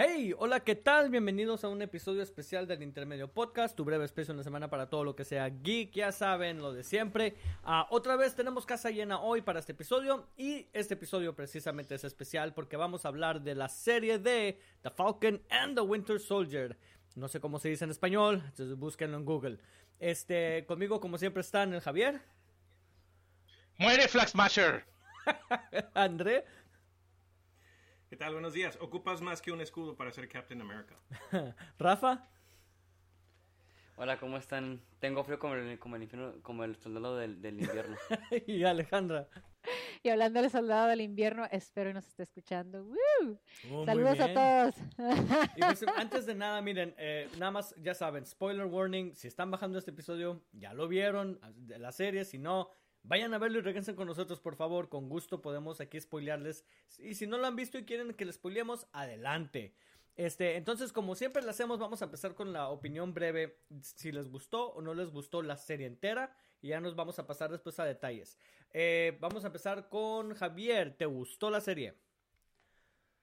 Hey, hola, ¿qué tal? Bienvenidos a un episodio especial del Intermedio Podcast, tu breve espacio en la semana para todo lo que sea geek, ya saben, lo de siempre. Ah, otra vez tenemos casa llena hoy para este episodio y este episodio precisamente es especial porque vamos a hablar de la serie de The Falcon and the Winter Soldier. No sé cómo se dice en español, entonces búsquenlo en Google. Este, conmigo como siempre están el Javier. ¡Muere Flag Smasher! André. ¿Qué tal? Buenos días. Ocupas más que un escudo para ser Captain America. Rafa. Hola, ¿cómo están? Tengo frío como el, como el, infierno, como el soldado del, del invierno. y Alejandra. Y hablando del soldado del invierno, espero que nos esté escuchando. ¡Woo! Oh, Saludos a todos. Y pues, antes de nada, miren, eh, nada más, ya saben, spoiler warning, si están bajando este episodio, ya lo vieron, de la serie, si no, vayan a verlo y regresen con nosotros, por favor, con gusto podemos aquí spoilearles. Y si no lo han visto y quieren que les spoilemos, adelante. Este, entonces, como siempre lo hacemos, vamos a empezar con la opinión breve, si les gustó o no les gustó la serie entera, y ya nos vamos a pasar después a detalles. Eh, vamos a empezar con Javier, ¿te gustó la serie?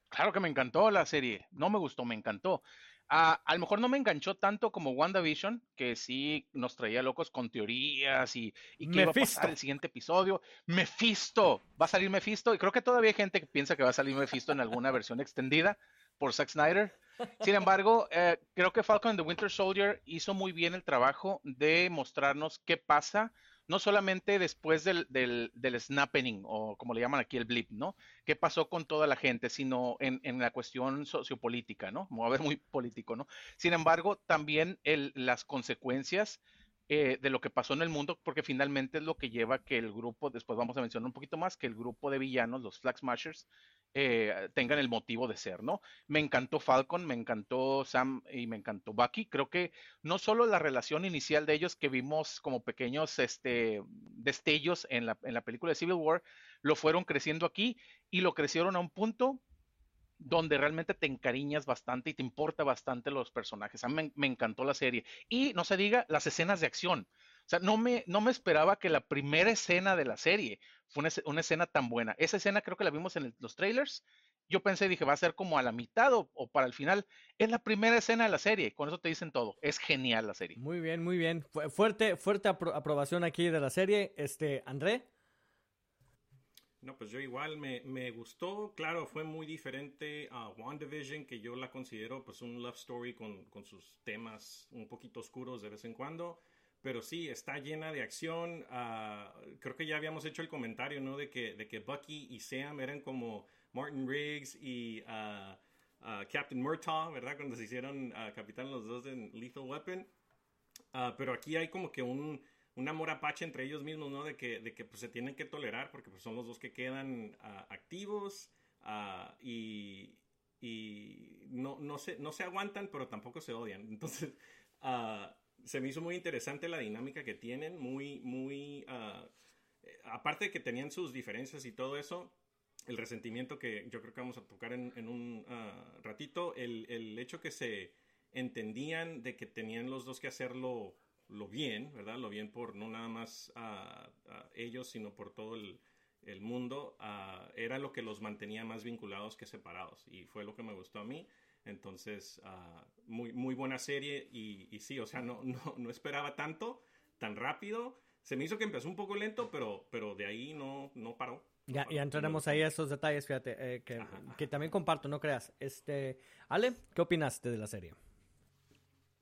Claro que me encantó la serie. No me gustó, me encantó. Ah, a lo mejor no me enganchó tanto como WandaVision, que sí nos traía locos con teorías y, y qué iba a pasar el siguiente episodio. Mephisto, va a salir Mephisto y creo que todavía hay gente que piensa que va a salir Mephisto en alguna versión extendida por Zack Snyder. Sin embargo, eh, creo que Falcon and the Winter Soldier hizo muy bien el trabajo de mostrarnos qué pasa, no solamente después del, del, snapping, o como le llaman aquí el blip, ¿no? ¿Qué pasó con toda la gente? Sino en, en la cuestión sociopolítica, ¿no? A ver muy político, ¿no? Sin embargo, también el, las consecuencias eh, de lo que pasó en el mundo, porque finalmente es lo que lleva que el grupo, después vamos a mencionar un poquito más, que el grupo de villanos, los Flag Smashers, eh, tengan el motivo de ser, ¿no? Me encantó Falcon, me encantó Sam y me encantó Bucky. Creo que no solo la relación inicial de ellos que vimos como pequeños este, destellos en la, película de Civil War, lo fueron creciendo aquí y lo crecieron a un punto donde realmente te encariñas bastante y te importa bastante los personajes. A mí me encantó la serie. Y no se diga las escenas de acción. O sea, no me, no me esperaba que la primera escena de la serie fue una, una escena tan buena. Esa escena creo que la vimos en el- los trailers. Yo pensé, dije, va a ser como a la mitad o, o para el final. Es la primera escena de la serie. Con eso te dicen todo. Es genial la serie. Muy bien, muy bien. Fu- fuerte, fuerte apro- aprobación aquí de la serie. Este, André. No, pues yo igual me, me gustó. Claro, fue muy diferente a WandaVision, que yo la considero pues un love story con, con sus temas un poquito oscuros de vez en cuando. Pero sí, está llena de acción. ah, creo que ya habíamos hecho el comentario, ¿no? De que, de que Bucky y Sam eran como Martin Riggs y ah, ah, Captain Murtaugh, ¿verdad? Cuando se hicieron capitán los dos en Lethal Weapon. Pero aquí hay como que un, un amor apache entre ellos mismos, ¿no? De que, de que pues, se tienen que tolerar porque pues, son los dos que quedan activos y, y no, no, se, no se aguantan, pero tampoco se odian. Entonces, ah, se me hizo muy interesante la dinámica que tienen, muy, muy... ah, aparte de que tenían sus diferencias y todo eso, el resentimiento que yo creo que vamos a tocar en, en un ah, ratito, el, el hecho que se entendían de que tenían los dos que hacerlo lo bien, ¿verdad? Lo bien por no nada más a ellos, sino por todo el, el mundo, ah, era lo que los mantenía más vinculados que separados. Y fue lo que me gustó a mí. Entonces, ah, muy, muy buena serie. Y, y sí, o sea, no, no, no esperaba tanto, tan rápido. Se me hizo que empezó un poco lento, pero, pero de ahí no, no paró. Ya, ya entraremos ahí a esos detalles, fíjate, eh, que, Ajá, ajá. que también comparto, no creas. Este, Ale, ¿qué opinaste de la serie?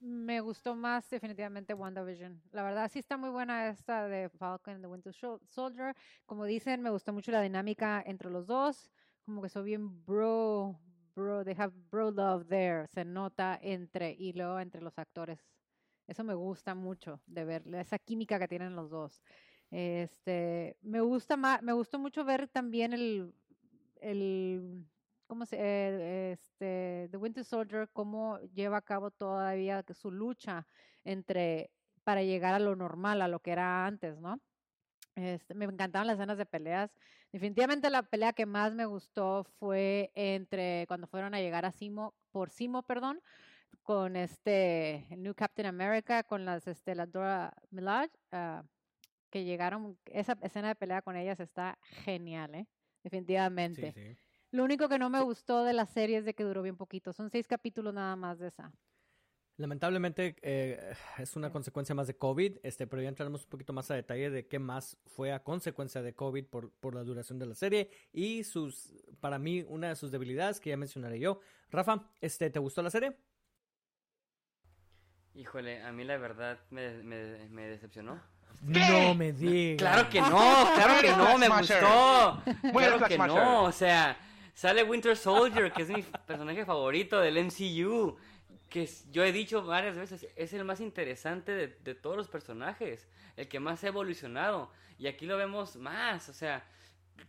Me gustó más definitivamente WandaVision. La verdad sí está muy buena esta de Falcon and the Winter Soldier. Como dicen, me gustó mucho la dinámica entre los dos. Como que son bien bro, bro, they have bro love there. Se nota entre, y luego entre los actores. Eso me gusta mucho de ver, esa química que tienen los dos. Este, me gusta más, me gustó mucho ver también el, el ¿cómo se, eh, este, The Winter Soldier, cómo lleva a cabo todavía su lucha entre, para llegar a lo normal, a lo que era antes, ¿no? Este, me encantaban las escenas de peleas. Definitivamente la pelea que más me gustó fue entre cuando fueron a llegar a Simo, por Simo, perdón, con este el New Captain America, con las este, la Dora Milaje, ah, que llegaron, esa escena de pelea con ellas está genial, ¿eh? Definitivamente. Sí, sí. Lo único que no me gustó de la serie es de que duró bien poquito. Son seis capítulos nada más de esa. Lamentablemente eh, es una consecuencia más de COVID, este, pero ya entraremos un poquito más a detalle de qué más fue a consecuencia de COVID por, por la duración de la serie y sus, para mí, una de sus debilidades que ya mencionaré yo. Rafa, este, ¿te gustó la serie? Híjole, a mí la verdad me, me, me decepcionó. No me digas. Claro que no, claro que no, me gustó. Claro que no, o sea, sale Winter Soldier, que es mi personaje favorito del MCU, que yo he dicho varias veces, es el más interesante de, de todos los personajes, el que más ha evolucionado, y aquí lo vemos más, o sea,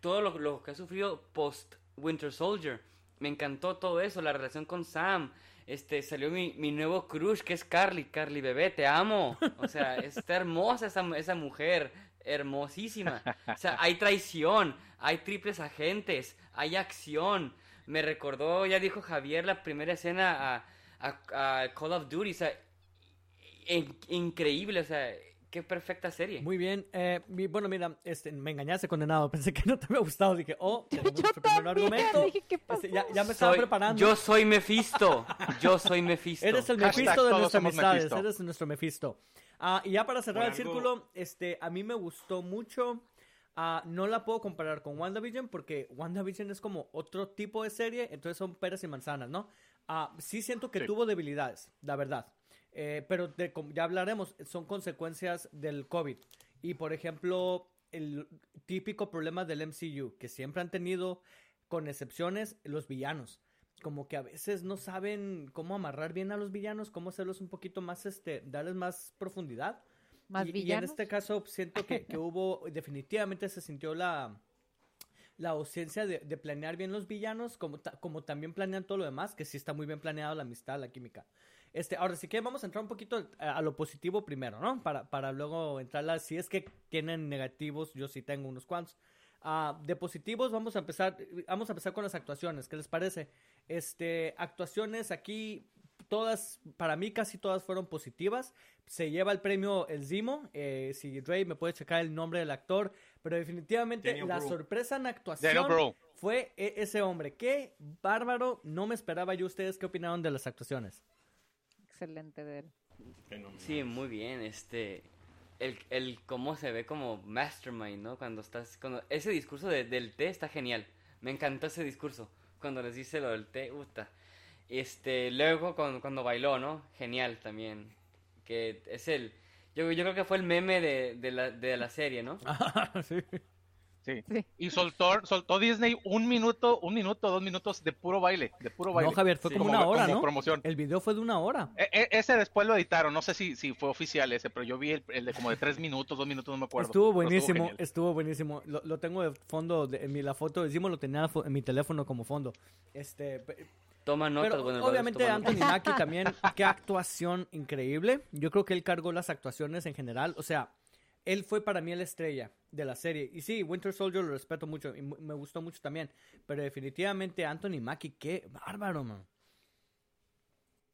todo lo, lo que ha sufrido post Winter Soldier, me encantó todo eso, la relación con Sam, este, salió mi, mi nuevo crush, que es Carly, Carly bebé, te amo, o sea, está hermosa esa, esa mujer, hermosísima, o sea, hay traición, hay triples agentes, hay acción, me recordó, ya dijo Javier, la primera escena a, a- a Call of Duty, o sea, in- increíble, o sea, qué perfecta serie. Muy bien. Eh, mi- bueno, mira, este, me engañaste, condenado. Pensé que no te había gustado. Dije, oh, Yo también, argumento. dije, ¿qué Este, ya, ya me estaba Soy- preparando. Yo soy Mephisto, yo soy Mephisto. Eres el Hashtag Mephisto de nuestras amistades. Mephisto. Eres nuestro Mephisto. Ah, y ya para cerrar el círculo, este, a mí me gustó mucho. Ah, no la puedo comparar con WandaVision porque WandaVision es como otro tipo de serie, entonces son peras y manzanas, ¿no? Ah, sí siento que Sí. tuvo debilidades, la verdad. Eh, pero de- como ya hablaremos, son consecuencias del COVID. Y por ejemplo, el típico problema del MCU que siempre han tenido, con excepciones, los villanos. Como que a veces no saben cómo amarrar bien a los villanos, cómo hacerlos un poquito más, este, darles más profundidad. ¿Más y, y en villanos? este caso siento que, que hubo, definitivamente se sintió la, la ausencia de, planear bien los villanos, como, como también planean todo lo demás, que sí está muy bien planeado la amistad, la química. Este, ahora sí que vamos a entrar un poquito a, a lo positivo primero, ¿no? Para, para luego entrar si es que tienen negativos, yo sí tengo unos cuantos. Ah, de positivos vamos a empezar, vamos a empezar con las actuaciones, ¿qué les parece? Este, actuaciones aquí, todas, para mí casi todas fueron positivas. Se lleva el premio El Zimo, eh, si Ray me puede checar el nombre del actor, pero definitivamente Daniel la sorpresa en actuación fue e- ese hombre. Qué bárbaro, no me esperaba yo. ¿Ustedes qué opinaron de las actuaciones? Excelente de él. Sí, muy bien, este, el, el cómo se ve como mastermind, ¿no? Cuando estás, cuando, ese discurso de- del té está genial, me encantó ese discurso, cuando les dice lo del té, puta. Este, luego cuando, cuando bailó, ¿no? Genial también, que es el, yo, yo creo que fue el meme de, de la, de la serie, ¿no? sí. Sí. Sí. Y soltó, soltó Disney un minuto, un minuto, dos minutos de puro baile, de puro baile. No, Javier, fue Sí. como Como- una hora, como ¿no? promoción. El video fue de una hora. E- e- ese después lo editaron, no sé si, si fue oficial ese, pero yo vi el, el de como de tres minutos, dos minutos, no me acuerdo. Estuvo buenísimo, estuvo buenísimo. Lo, lo tengo de fondo, de, en mi, la foto, decimos, lo tenía en mi teléfono como fondo. Este, Toma notas, pero bueno, obviamente Anthony notas. Mackie también, qué actuación increíble. Yo creo que él cargó las actuaciones en general. O sea, él fue para mí la estrella de la serie. Y sí, Winter Soldier lo respeto mucho y mu- me gustó mucho también. Pero definitivamente Anthony Mackie, qué bárbaro, man.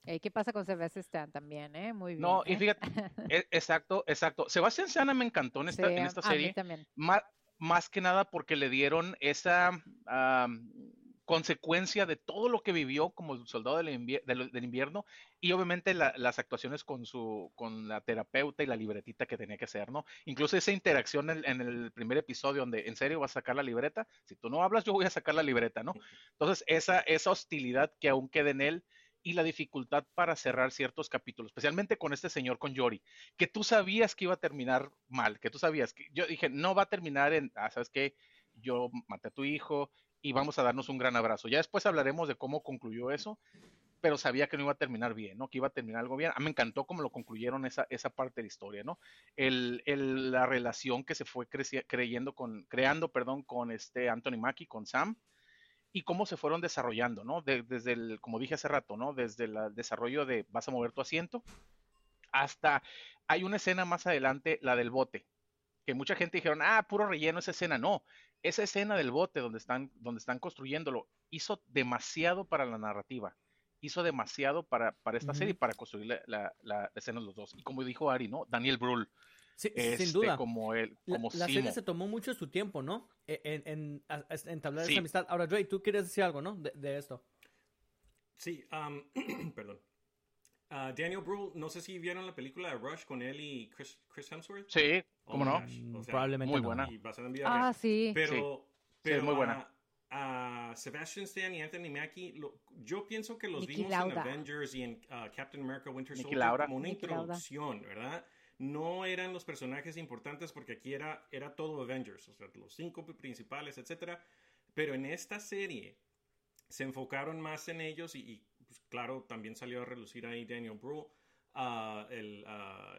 Ey, ¿Qué pasa con Sebastian Stan también, eh? Muy bien. No, y ¿eh? fíjate, e- exacto, exacto. Sebastián Sana me encantó en esta, Sí, en a- esta a mí serie. también. Más, más que nada porque le dieron esa consecuencia de todo lo que vivió como soldado del, invier- del- del invierno y obviamente la- las actuaciones con su con la terapeuta y la libretita que tenía que hacer, ¿no? Incluso esa interacción en, en el primer episodio donde en serio vas a sacar la libreta, si tú no hablas yo voy a sacar la libreta, ¿no? Entonces esa esa hostilidad que aún queda en él y la dificultad para cerrar ciertos capítulos, especialmente con este señor con Yori, que tú sabías que iba a terminar mal, que tú sabías que yo dije, no va a terminar en, ah, ¿sabes qué? Yo maté a tu hijo y vamos a darnos un gran abrazo. Ya después hablaremos de cómo concluyó eso, pero sabía que no iba a terminar bien, ¿no? Que iba a terminar algo bien. A mí me encantó cómo lo concluyeron esa, esa parte de la historia, ¿no? El, el- la relación que se fue creyendo con, creando, perdón, con este Anthony Mackie, con Sam, y cómo se fueron desarrollando, ¿no? De- desde el, como dije hace rato, ¿no? Desde el desarrollo de vas a mover tu asiento hasta hay una escena más adelante, la del bote, que mucha gente dijeron, ah, puro relleno esa escena. No, esa escena del bote donde están, donde están construyéndolo hizo demasiado para la narrativa. Hizo demasiado para, para esta Ujú. serie y para construir la, la, la escena de los dos. Y como dijo Ari, ¿no? Daniel Brühl. Sí, este, sin duda. como él, La, como la serie Simo. se tomó mucho su tiempo, ¿no? E- En, en, Sí. esa amistad. Ahora, Dre, tú quieres decir algo, ¿no? De, de esto. Sí, um, perdón. Ah, Daniel Brühl, no sé si vieron la película de Rush con él y Chris, Chris Hemsworth. Sí, ¿cómo no? gosh, Mm, o sea, Probablemente muy no. buena. Y Ah, sí. Pero, Sí, pero es muy buena. A, a Sebastian Stan y Anthony Mackie, lo- yo pienso que los Niki vimos Lauda. en Avengers y en ah, Captain America Winter Soldier Lauda. como una Lauda. introducción, ¿verdad? No eran los personajes importantes porque aquí era, era todo Avengers, o sea, los cinco principales, etcétera. Pero en esta serie se enfocaron más en ellos y, y, pues, claro, también salió a relucir ahí Daniel Brühl. el,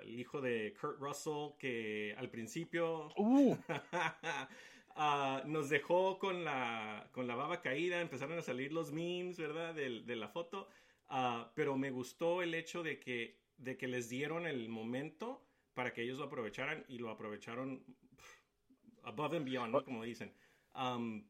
el hijo de Kurt Russell, que al principio Uh, Ah, nos dejó con la, con la baba caída, empezaron a salir los memes, ¿verdad? De, la foto. Ah, pero me gustó el hecho de que, de que les dieron el momento para que ellos lo aprovecharan y lo aprovecharon pff, above and beyond, ¿no? Como dicen. Am,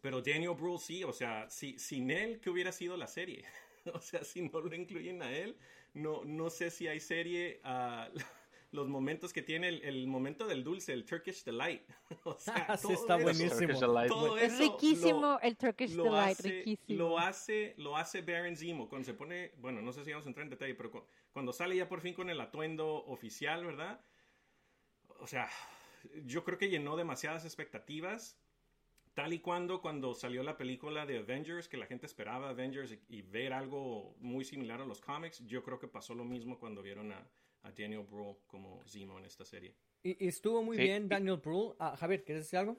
pero Daniel Brühl sí, o sea, si, sin él, ¿qué hubiera sido la serie? o sea, si no lo incluyen a él, no, no sé si hay serie. ah, los momentos que tiene el, el momento del dulce, el Turkish Delight. o sea, Ah, sí, está eso- buenísimo. Todo Es riquísimo lo- el Turkish lo Delight, hace, riquísimo. Lo hace, lo hace Baron Zemo cuando se pone, bueno, no sé si vamos a entrar en detalle, pero cu- cuando sale ya por fin con el atuendo oficial, ¿verdad? O sea, yo creo que llenó demasiadas expectativas. Tal y cuando cuando salió la película de Avengers, que la gente esperaba Avengers y, y ver algo muy similar a los cómics, yo creo que pasó lo mismo cuando vieron a, a Daniel Brühl como Zemo en esta serie. Y, y estuvo muy Sí. bien Daniel Brühl. Ah, Javier, ¿quieres decir algo?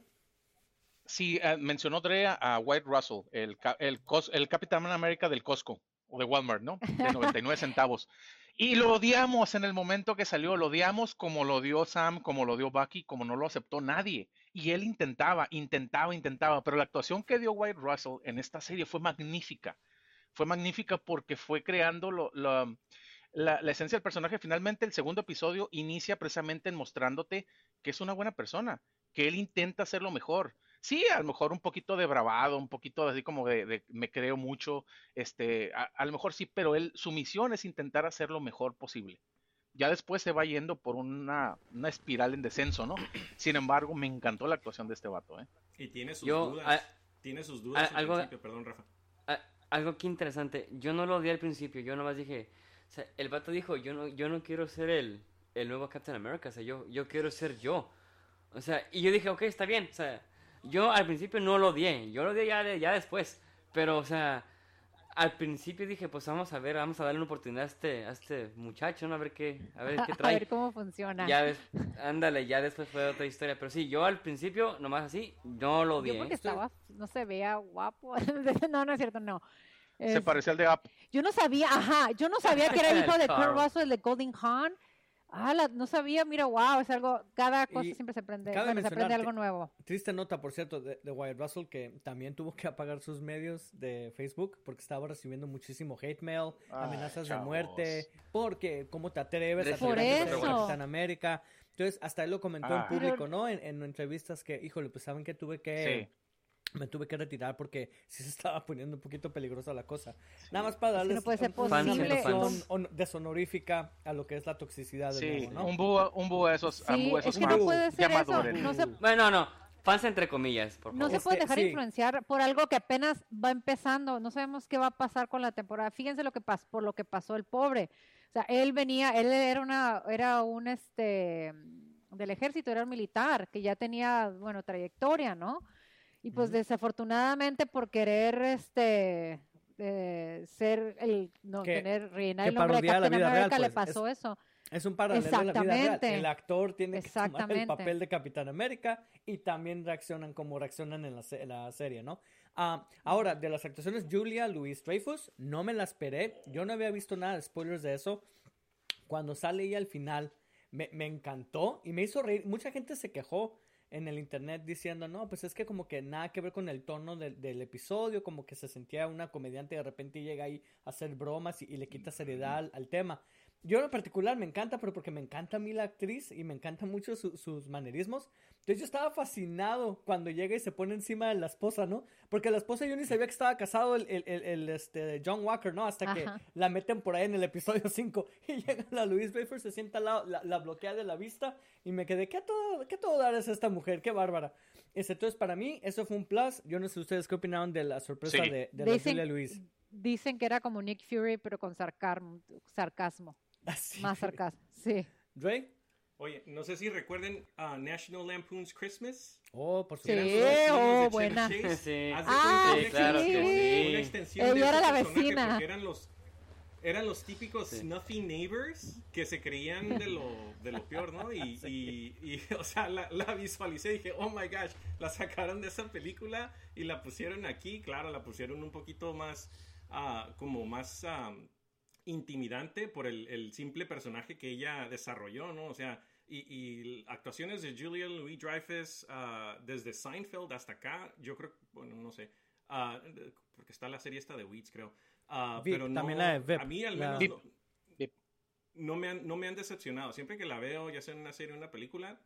sí, eh, mencionó Dre a, White Russell, el, el, cos- el Capitán América del Costco o de Walmart, ¿no? De 99 centavos. Y lo odiamos en el momento que salió, lo odiamos como lo dio Sam, como lo dio Bucky, como no lo aceptó nadie. Y él intentaba, intentaba, intentaba, pero la actuación que dio White Russell en esta serie fue magnífica. Fue magnífica porque fue creando lo- lo- la, esencia del personaje. Finalmente, el segundo episodio inicia precisamente en mostrándote que es una buena persona, que él intenta hacerlo mejor. Sí, a lo mejor un poquito de bravado, un poquito así como de, de me creo mucho, este, a, a lo mejor sí, pero él, su misión es intentar hacer lo mejor posible. Ya después se va yendo por una, una espiral en descenso, ¿no? Sin embargo, me encantó la actuación de este vato, ¿eh? Y tiene sus Yo, dudas. ah, tiene sus dudas ah, al algo- principio, perdón, Rafa. Ah, algo que interesante, yo no lo odié al principio, yo nomás dije, o sea, el vato dijo, yo no, yo no quiero ser el, el nuevo Captain America, o sea, yo, yo quiero ser yo. O sea, y yo dije, ok, está bien, o sea, yo al principio no lo odié, yo lo odié ya, de- ya después, pero, o sea, al principio dije, pues vamos a ver, vamos a darle una oportunidad a este, a este muchacho, ¿no? A ver qué, a ver qué a trae. ver cómo funciona. Ya des- ándale, ya después fue otra historia, pero sí, yo al principio, nomás así, no lo odié. Yo porque ¿eh? estaba, no se veía guapo. no, no es cierto, no. Se parecía al de App. yo no sabía, ajá, yo no sabía que era el hijo de Kurt Carl. Russell, de Golden Hawn. Ah, la- no sabía, mira, wow, es algo, cada cosa Y siempre se aprende, bueno, se aprende algo nuevo. Triste nota, por cierto, de, de Wyatt Russell, que también tuvo que apagar sus medios de Facebook porque estaba recibiendo muchísimo hate mail, Ay, amenazas de muerte, porque cómo te atreves a eso. Capitán América. Entonces, hasta él lo comentó Ah. en público, Pero- ¿no? En, en entrevistas que, híjole, pues saben que tuve que... Sí. Me tuve que retirar porque sí se estaba poniendo un poquito peligrosa la cosa. Nada más para Es que darles no puede ser posible. mención hon- deshonorífica a lo que es la toxicidad del Sí, nuevo, ¿no? un búho, un búho de esos, un Sí, búho de es esos que no puede ser Ya eso. No se, Bueno, no, fans entre comillas, por no favor. se Es puede que dejar sí. influenciar por algo que apenas va empezando. No sabemos qué va a pasar con la temporada. Fíjense lo que pasó, por lo que pasó el pobre. O sea, él venía, él era una, era un este del ejército, era un militar que ya tenía, bueno, trayectoria, ¿no? Y pues desafortunadamente por querer este eh, ser el no Que- tener que el nombre de Captain vida real, America le pues, pasó eso. Es un paralelo de la vida real. Exactamente. El actor tiene que tomar el Exactamente. papel de Capitán América y también reaccionan como reaccionan en la, se- en la serie, ¿no? Ah, ahora, de las actuaciones, Julia Louis Dreyfus, no me la esperé. Yo no había visto nada de spoilers de eso. Cuando sale ella al final, me, me encantó y me hizo reír. Mucha gente se quejó en el internet diciendo, no, pues es que como que nada que ver con el tono del, del episodio, como que se sentía una comediante y de repente llega ahí a hacer bromas y, le quita seriedad al, tema. Yo en particular me encanta, pero porque me encanta a mí la actriz y me encantan mucho su- sus manerismos. Entonces yo estaba fascinado cuando llega y se pone encima de la esposa, ¿no? Porque la esposa yo ni sabía que estaba casado el, el, el, este, John Walker, ¿no? Hasta que Ajá. la meten por ahí en el episodio 5 y llega la Louise Bafer, se sienta al lado, la, la bloquea de la vista y me quedé, ¿qué todo, qué todo dar es esta mujer? ¡Qué bárbara! Este, Entonces para mí eso fue un plus. Yo no sé ustedes qué opinaron de la sorpresa Sí. de, de la Dicen- Julia Louise. Dicen que era como Nick Fury, pero con sarcasmo. sarcasmo Así. más sarcasmo. Sí. ¿Dre? Oye, no sé si recuerden a National Lampoon's Christmas. Oh, por Sí, supuesto. oh, versiones de buena. Chase. Sí. Ah, sí, claro que sí. Una extensión Ella de era la vecina. porque Eran los, eran los típicos Sí. snuffy neighbors que se creían de lo, de lo peor, ¿no? Y, y, y, o sea, la, la visualicé y dije, oh my gosh, la sacaron de esa película y la pusieron aquí. Claro, la pusieron un poquito más, ah, como más ah, intimidante por el, el simple personaje que ella desarrolló, ¿no? O sea, y, y actuaciones de Julia Louis Dreyfus ah, desde Seinfeld hasta acá, yo creo, bueno, no sé, ah, porque está la serie esta de Weeds, creo. Veep, pero no, también la de Veep, a mí al menos no, me han, no me han decepcionado. Siempre que la veo, ya sea en una serie o una película,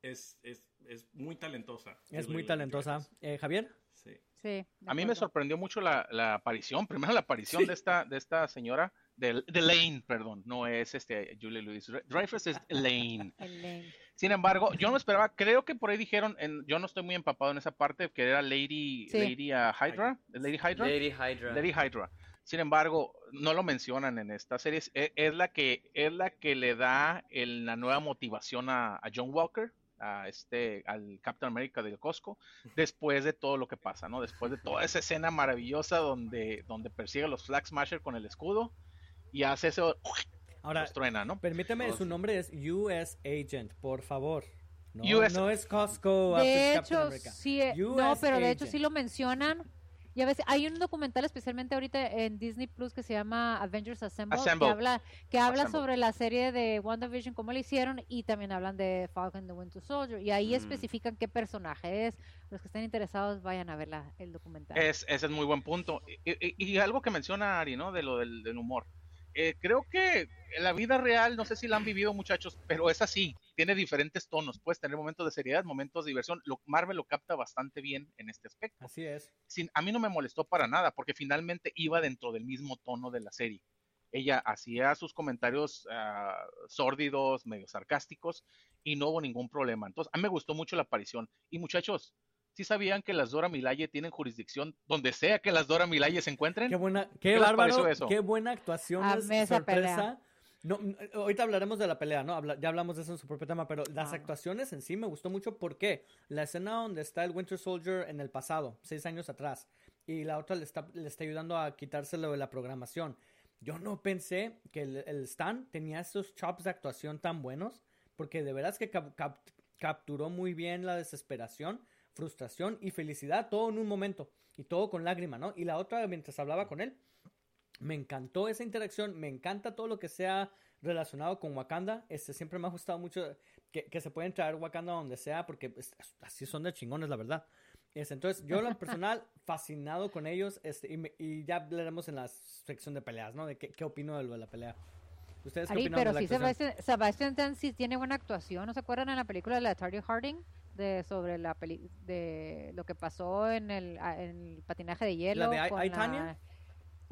es, es, es muy talentosa. Es Julia muy talentosa. Eh, Javier. Sí. Sí. A mí me sorprendió mucho la, la aparición, primero la aparición de esta de esta señora de, de Lane, perdón, no es este Julia Louis Dreyfus es Lane. Elaine. Sin embargo, yo no esperaba, creo que por ahí dijeron, en- yo no estoy muy empapado en esa parte, que era Lady, Sí. Lady ah, Hydra, Lady Hydra, Lady Hydra. Lady Hydra. Sin embargo, no lo mencionan en esta serie. Es, es la que es la que le da el- la nueva motivación a, a John Walker, a este, al Captain America del Costco, después de todo lo que pasa, ¿no? Después de toda esa escena maravillosa donde, donde persigue a los Flag Smasher con el escudo y hace eso, Ahora, truena, ¿no? permíteme, Oh, su nombre es US Agent, por favor. No, US no es Costco. after De hecho, sí, eh, no, pero de hecho sí lo mencionan. Ya ves, hay un documental especialmente ahorita en Disney Plus que se llama Avengers Assemble, Assemble. que habla, que habla Assemble. sobre la serie de WandaVision, cómo lo hicieron, y también hablan de Falcon the Winter Soldier. Y ahí Mm. especifican qué personaje es. Los que estén interesados vayan a ver la- el documental. Es, ese es muy buen punto. Y, y- y algo que menciona Ari, ¿no? De lo del, del humor. Eh, creo que en la vida real, no sé si la han vivido muchachos, pero es así. Tiene diferentes tonos. Puedes tener momentos de seriedad, momentos de diversión. Lo, Marvel lo capta bastante bien en este aspecto. Así es. Sin, a mí no me molestó para nada, porque finalmente iba dentro del mismo tono de la serie. Ella hacía sus comentarios ah, sórdidos, medio sarcásticos, y no hubo ningún problema. Entonces, a mí me gustó mucho la aparición. Y muchachos, ¿sí sabían que las Dora Milaje tienen jurisdicción donde sea que las Dora Milaje se encuentren? Qué buena, qué, ¿Qué bárbaro, eso? qué buena actuación, sorpresa. pelea. No, ahorita hablaremos de la pelea, ¿no? Habla- ya hablamos de eso en su propio tema, pero las Ah. actuaciones en sí me gustó mucho porque la escena donde está el Winter Soldier en el pasado, seis años atrás, y la otra le está, le está ayudando a quitárselo de la programación. Yo no pensé que el, el Stan tenía esos chops de actuación tan buenos, porque de veras que cap- cap- capturó muy bien la desesperación, frustración y felicidad, todo en un momento, y todo con lágrima, ¿no? Y la otra, mientras hablaba con él, me encantó esa interacción, me encanta todo lo que sea relacionado con Wakanda. Este siempre me ha gustado mucho que, que se pueden traer Wakanda donde sea, porque pues, así son de chingones, la verdad. Este, entonces, yo en lo personal, fascinado con ellos, este, y, me- y ya hablaremos en la sección de peleas, ¿no? De qué, qué opino de lo de la pelea. ¿Ustedes qué Ari, opinan pero de la sí? Sebastian, Sebastian Stan sí tiene buena actuación. ¿No se acuerdan en la película de la Tardy Harding? De, sobre la peli de lo que pasó en el, a- en el patinaje de hielo. de I- con I, la-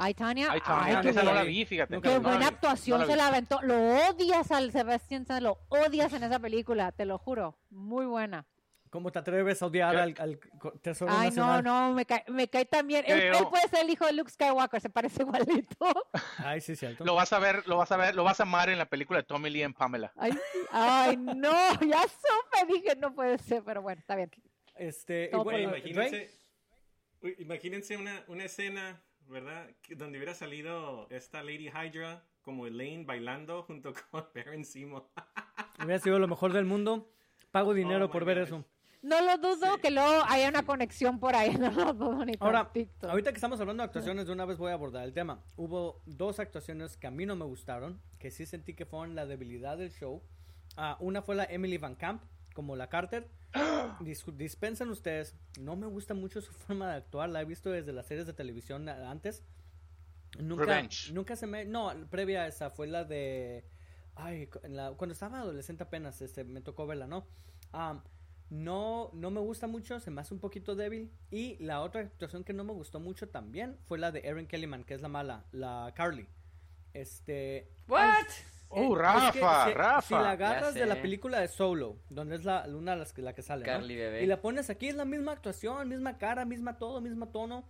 I, Ay, Tania, qué esa no la bien. vi, fíjate. No, Qué no la buena vi, actuación no se la aventó. Lo odias al Sebastian Stan, lo odias en esa película, te lo juro. Muy buena. ¿Cómo te atreves a odiar al, al Tesoro Ay, Nacional? no, no, me cae, me cae tan bien. Él, puede ser el hijo de Luke Skywalker, se parece igualito. Ay, sí, cierto. Lo vas a ver, lo vas a ver, lo vas a amar en la película de Tommy Lee en Pamela. Ay, ay, no, ya supe, dije, no puede ser, pero bueno, está bien. Este, Todo bueno, imagínense, uy, imagínense una, una escena, ¿verdad? Donde hubiera salido esta Lady Hydra como Elaine bailando junto con Baron Simo. hubiera sido lo mejor del mundo. Pago dinero my por ver gosh. eso. No lo dudo Sí. que luego haya una conexión por ahí, no lo dudo ni Ahora, tantito. ahorita que estamos hablando de actuaciones, de una vez voy a abordar el tema. Hubo dos actuaciones que a mí no me gustaron, que sí sentí que fueron la debilidad del show. Ah, una fue la Emily Van Camp, como la Carter. Dis- dispensen ustedes, no me gusta mucho su forma de actuar, la he visto desde las series de televisión antes. Nunca, Revenge. nunca se me... No, previa a esa fue la de... Ay, la- cuando estaba adolescente apenas, este, me tocó verla, ¿no? Am, no, no me gusta mucho, se me hace un poquito débil. Y la otra actuación que no me gustó mucho también fue la de Erin Kellyman, que es la mala, la Carly. Este. ¿What? ¡Oh, es Rafa! que si- ¡Rafa! Si la agarras de la película de Solo, donde es la una de las que, la que sale, ¿no? Carly bebé. Y la pones aquí, es la misma actuación, misma cara, misma todo, mismo tono.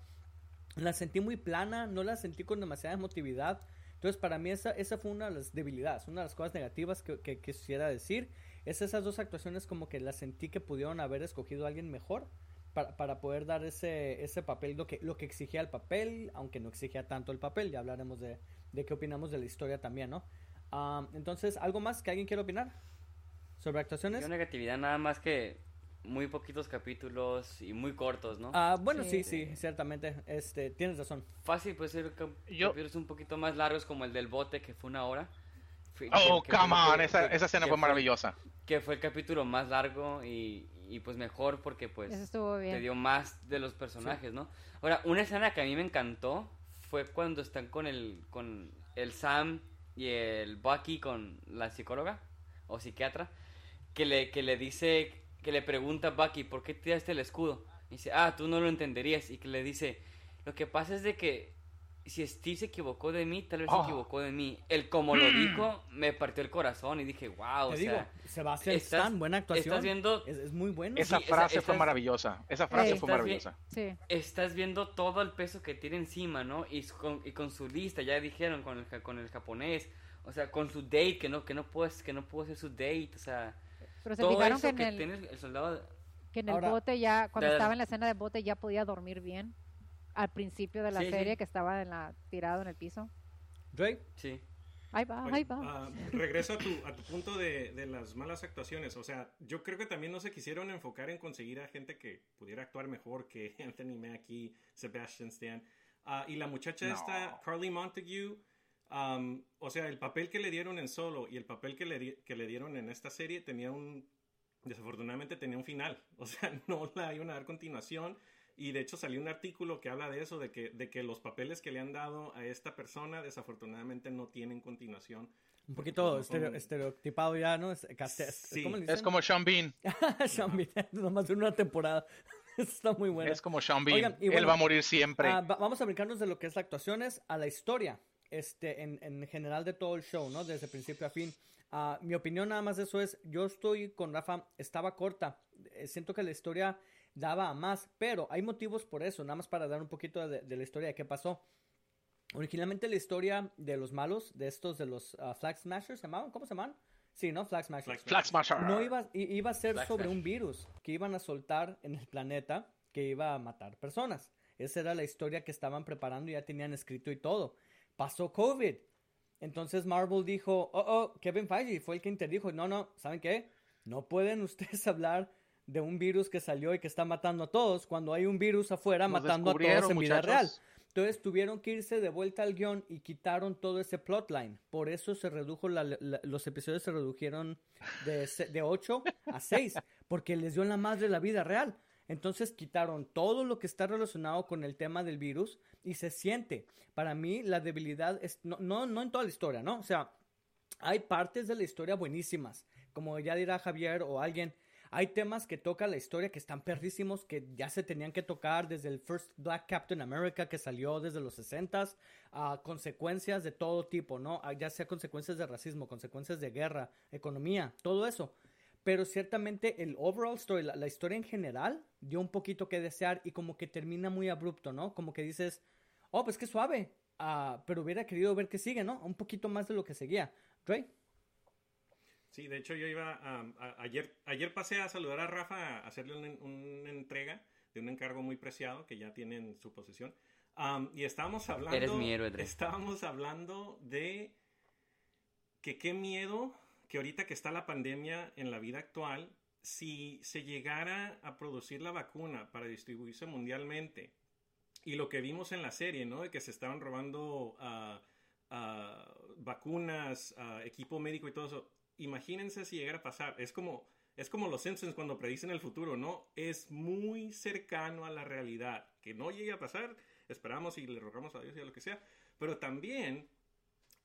La sentí muy plana, no la sentí con demasiada emotividad. Entonces, para mí, esa, esa fue una de las debilidades, una de las cosas negativas que, que- que quisiera decir. Es esas dos actuaciones como que las sentí que pudieron haber escogido a alguien mejor para, para poder dar ese, ese papel, lo que, lo que exigía el papel, aunque no exigía tanto el papel. Ya hablaremos de, de qué opinamos de la historia también, ¿no? Ah, entonces, ¿algo más que alguien quiera opinar sobre actuaciones? Yo negatividad nada más que muy poquitos capítulos y muy cortos, ¿no? Ah, bueno, sí, Sí. sí, ciertamente. Este, tienes razón. Fácil puede ser cap- Yo- capítulos un poquito más largos como el del bote que fue una hora. ¡Oh, que- que come lo on! que- Esa, que- esa escena que fue maravillosa. Que fue el capítulo más largo y, y pues mejor porque pues te dio más de los personajes, ¿no? Ahora, una escena que a mí me encantó fue cuando están con el, con el Sam y el Bucky con la psicóloga o psiquiatra, que le, que le dice, que le pregunta a Bucky, ¿por qué tiraste el escudo? Y dice, ah, tú no lo entenderías. Y que le dice, lo que pasa es de que si Steve se equivocó de mí, tal vez Oh. se equivocó de mí. Él como lo dijo, me partió el corazón y dije, wow, o Te sea, digo, Sebastián estás- Stan, buena actuación. estás viendo Es, es muy bueno. Esa Sí, frase fue maravillosa. Esa frase Ey. fue maravillosa. Sí. estás viendo todo el peso que tiene encima, ¿no? Y con, y con su lista, ya dijeron, con el, ja- con el japonés, o sea, con su date, que no, que no puedes, que no pudo ser su date, o sea, Pero se todo fijaron eso que en que el, tiene el soldado, que en el Ahora- bote ya, cuando De- estaba en la escena de bote ya podía dormir bien. Al principio de la Sí, sí. serie que estaba en la, tirado en el piso. Drake, sí. Ahí va, Oye, ahí va. ah, regreso a tu, a tu punto de, de las malas actuaciones. O sea, yo creo que también no se quisieron enfocar en conseguir a gente que pudiera actuar mejor que Anthony Mackie, Sebastian Stan. Ah, y la muchacha No. esta, Carly Montague, um, o sea, el papel que le dieron en Solo y el papel que le, di- que le dieron en esta serie tenía un, desafortunadamente tenía un final. O sea, no la iban a dar continuación. Y de hecho salió un artículo que habla de eso, de que, de que los papeles que le han dado a esta persona desafortunadamente no tienen continuación. un poquito no son- estereotipado ya, ¿no? Es, Sí. ¿Cómo le Es como Sean Bean. Sean Bean, nomás de una temporada. Está muy bueno. Es como Sean Bean. Oigan, y Él bueno, va a morir siempre. Va- vamos a brincarnos de lo que es la actuaciones a la historia, este, en, en general de todo el show, ¿no? Desde principio a fin. Ah, mi opinión nada más de eso es, yo estoy con Rafa, estaba corta. Eh, siento que la historia daba a más, pero hay motivos por eso, nada más para dar un poquito de, de la historia de qué pasó. Originalmente la historia de los malos, de estos de los ah, Flag Smashers, ¿se llamaban? ¿Cómo se llaman? Sí, ¿no? Flag Smashers. Flag Smasher. No iba, iba a ser sobre Smash. un virus que iban a soltar en el planeta que iba a matar personas. Esa era la historia que estaban preparando y ya tenían escrito y todo. Pasó COVID. Entonces Marvel dijo, oh, oh, Kevin Feige fue el que interdijo. No, no, ¿saben qué? No pueden ustedes hablar de un virus que salió y que está matando a todos cuando hay un virus afuera Nos matando a todos en descubrieron, vida muchachos. real. Entonces tuvieron que irse de vuelta al guion y quitaron todo ese plotline. Por eso se redujo, la- la- los episodios se redujeron de, de 8 a 6, porque les dio la madre la vida real. Entonces quitaron todo lo que está relacionado con el tema del virus y se siente. Para mí la debilidad es, no, no, no en toda la historia, ¿no? O sea, hay partes de la historia buenísimas, como ya dirá Javier o alguien. Hay temas que toca la historia que están perrísimos, que ya se tenían que tocar desde el First Black Captain America que salió desde los 60s, a consecuencias de todo tipo, ¿no? Ya sea consecuencias de racismo, consecuencias de guerra, economía, todo eso. Pero ciertamente el overall story, la, historia en general, dio un poquito que desear y como que termina muy abrupto, ¿no? Como que dices, oh, pues qué suave, ah, pero hubiera querido ver que sigue, ¿no? Un poquito más de lo que seguía. Dre? Sí, de hecho yo iba a, a- ayer, ayer pasé a saludar a Rafa, a hacerle una, una entrega de un encargo muy preciado que ya tiene en su posesión. Am, y estábamos hablando, Eres mi héroe, estábamos hablando de que qué miedo que ahorita que está la pandemia en la vida actual, si se llegara a producir la vacuna para distribuirse mundialmente y lo que vimos en la serie, ¿no? De que se estaban robando ah, ah, vacunas, ah, equipo médico y todo eso. Imagínense si llegara a pasar. Es como, es como los Simpsons cuando predicen el futuro, ¿no? Es muy cercano a la realidad. Que no llegue a pasar, esperamos y le rogamos a Dios y a lo que sea. Pero también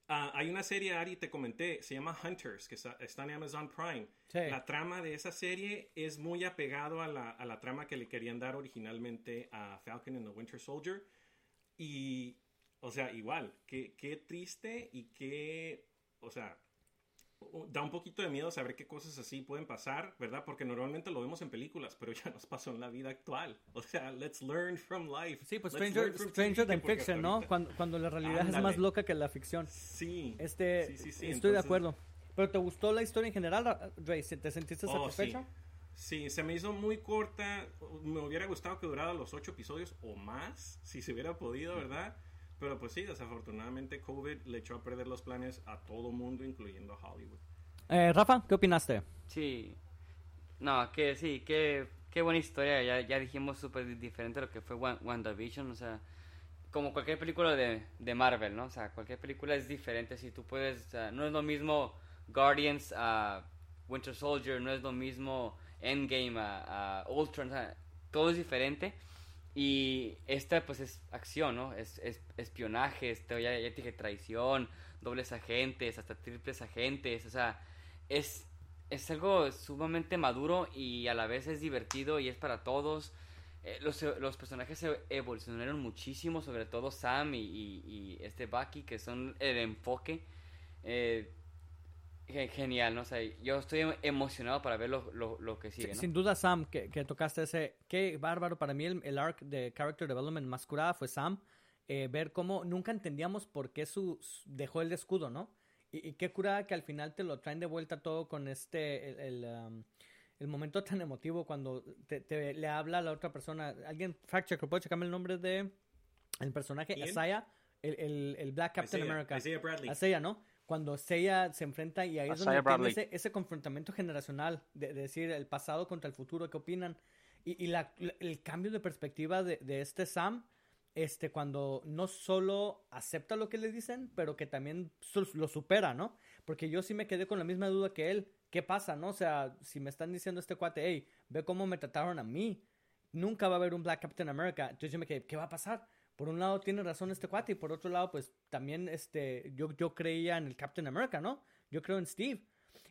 Ah, hay una serie, Ari, te comenté, se llama Hunters, que está, está en Amazon Prime. Sí. La trama de esa serie es muy apegado a la, a la trama que le querían dar originalmente a Falcon and the Winter Soldier. Y, o sea, igual, qué, qué triste y qué, o sea, da un poquito de miedo saber qué cosas así pueden pasar, ¿verdad? Porque normalmente lo vemos en películas, pero ya nos pasó en la vida actual. O sea, let's learn from life. Sí, pues Stranger, Stranger than Fiction, ¿no? Cuando, cuando la realidad es más Ándale. loca que la ficción. Sí. Este, Sí, sí, sí, estoy de entonces- acuerdo. ¿Pero te gustó la historia en general, Ra- Ray? ¿Te sentiste Oh, sí. satisfecho? Sí, se me hizo muy corta. Me hubiera gustado que durara los ocho episodios o más, si se hubiera podido, ¿verdad? Pero pues sí, desafortunadamente COVID le echó a perder los planes a todo mundo, incluyendo a Hollywood. Eh, Rafa, ¿qué opinaste? Sí. No, que sí, que qué buena historia. Ya, ya dijimos súper diferente a lo que fue Wan- WandaVision. O sea, como cualquier película de, de Marvel, ¿no? O sea, cualquier película es diferente. Si tú puedes, o sea, no es lo mismo Guardians a Winter Soldier, no es lo mismo Endgame a, a Ultron. O sea, todo es diferente. Y esta, pues, es acción, ¿no? Es, es espionaje, esto, ya, dije traición, dobles agentes, hasta triples agentes. O sea, es, es algo sumamente maduro y a la vez es divertido y es para todos. Eh, los, los personajes se evolucionaron muchísimo, sobre todo Sam y, y- este Bucky, que son el enfoque. Eh, genial, ¿no? O sea, yo estoy emocionado para ver lo, lo, lo que sigue, ¿no? Sin duda, Sam, que, que tocaste ese. Qué bárbaro. Para mí, el, el arc de character development más curada fue Sam. Eh, ver cómo nunca entendíamos por qué su, su- dejó el escudo, ¿no? Y, y qué curada que al final te lo traen de vuelta todo con este. El, el, um, el momento tan emotivo cuando te, te- le habla a la otra persona. Alguien, fact checker, ¿puedo checarme el nombre de el personaje? Isaiah, el, el, el Black Captain Isaiah- America. Isaiah Bradley. A Seiya, ¿no? Cuando Seiya se enfrenta y ahí es donde tiene ese, ese confrontamiento generacional de, de decir el pasado contra el futuro, ¿qué opinan? Y, y la- el cambio de perspectiva de, de este Sam, este, cuando no solo acepta lo que le dicen, pero que también lo supera, ¿no? Porque yo sí me quedé con la misma duda que él. ¿Qué pasa, no? O sea, si me están diciendo este cuate, hey, ve cómo me trataron a mí, nunca va a haber un Black Captain America. Entonces yo me quedé, ¿qué va a pasar? Por un lado tiene razón este cuate y por otro lado, pues también este, yo, yo creía en el Captain America, ¿no? Yo creo en Steve.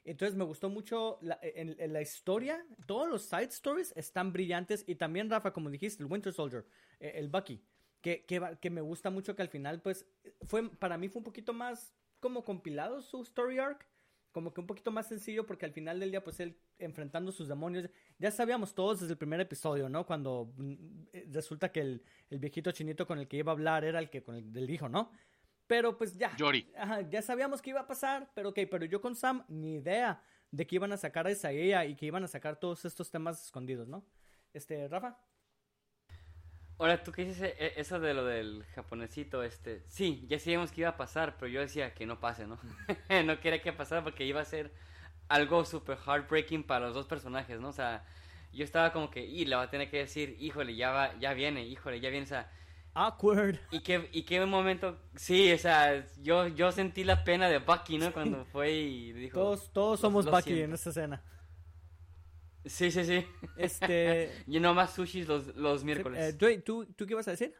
Entonces me gustó mucho la, la historia, todos los side stories están brillantes y también Rafa, como dijiste, el Winter Soldier, eh, el Bucky, que, que, que me gusta mucho que al final, pues, fue, para mí fue un poquito más como compilado su story arc, como que un poquito más sencillo porque al final del día, pues él enfrentando sus demonios, ya sabíamos todos desde el primer episodio, ¿no? Cuando mm, eh, resulta que el, el viejito chinito con el que iba a hablar era el que con el del hijo, ¿no? Pero pues ya. Yori. Ajá, ya sabíamos que iba a pasar, pero ok, pero yo con Sam ni idea de que iban a sacar a Isaiah y que iban a sacar todos estos temas escondidos, ¿no? Este, Rafa. Ahora, tú que dices eh, eso de lo del japonesito, este, sí, ya sabíamos que iba a pasar, pero yo decía que no pase, ¿no? no quería que pasara porque iba a ser algo super heartbreaking para los dos personajes, ¿no? O sea, yo estaba como que, y le va a tener que decir, híjole, ya va, ya viene, híjole, ya viene, o sea, Awkward. y qué, y qué momento, sí, o sea, yo, yo sentí la pena de Bucky, ¿no? Cuando fue y dijo, Todos, todos "Lo- somos Bucky siento". en esta escena. Sí, sí, sí. Este. y no más sushis los, los eh, miércoles. Dwayne, ¿tú, ¿tú qué ibas a decir?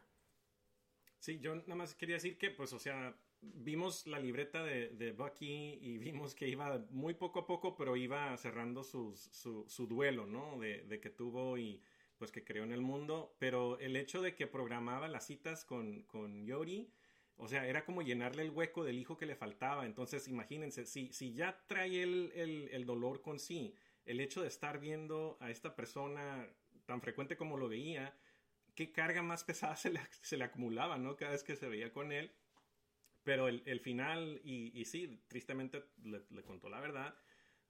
Sí, yo nada más quería decir que, pues, o sea, vimos la libreta de, de Bucky y vimos que iba muy poco a poco, pero iba cerrando sus, su, su duelo, ¿no? De, de que tuvo y pues que creó en el mundo. Pero el hecho de que programaba las citas con, con Yori, o sea, era como llenarle el hueco del hijo que le faltaba. Entonces, imagínense, si, si ya trae el, el, el dolor con sí, el hecho de estar viendo a esta persona tan frecuente como lo veía, qué carga más pesada se le, se le acumulaba, ¿no? Cada vez que se veía con él. Pero el, el final, y, y sí, tristemente le, le contó la verdad,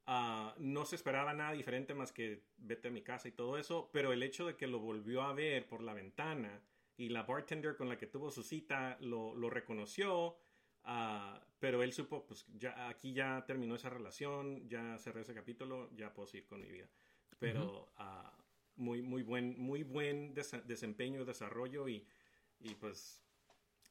ah, no se esperaba nada diferente más que vete a mi casa y todo eso, pero el hecho de que lo volvió a ver por la ventana y la bartender con la que tuvo su cita lo, lo reconoció, ah, pero él supo, pues ya aquí ya terminó esa relación, ya cerré ese capítulo, ya puedo seguir con mi vida. Pero ah, muy, muy buen, muy buen desempeño, desarrollo y, y pues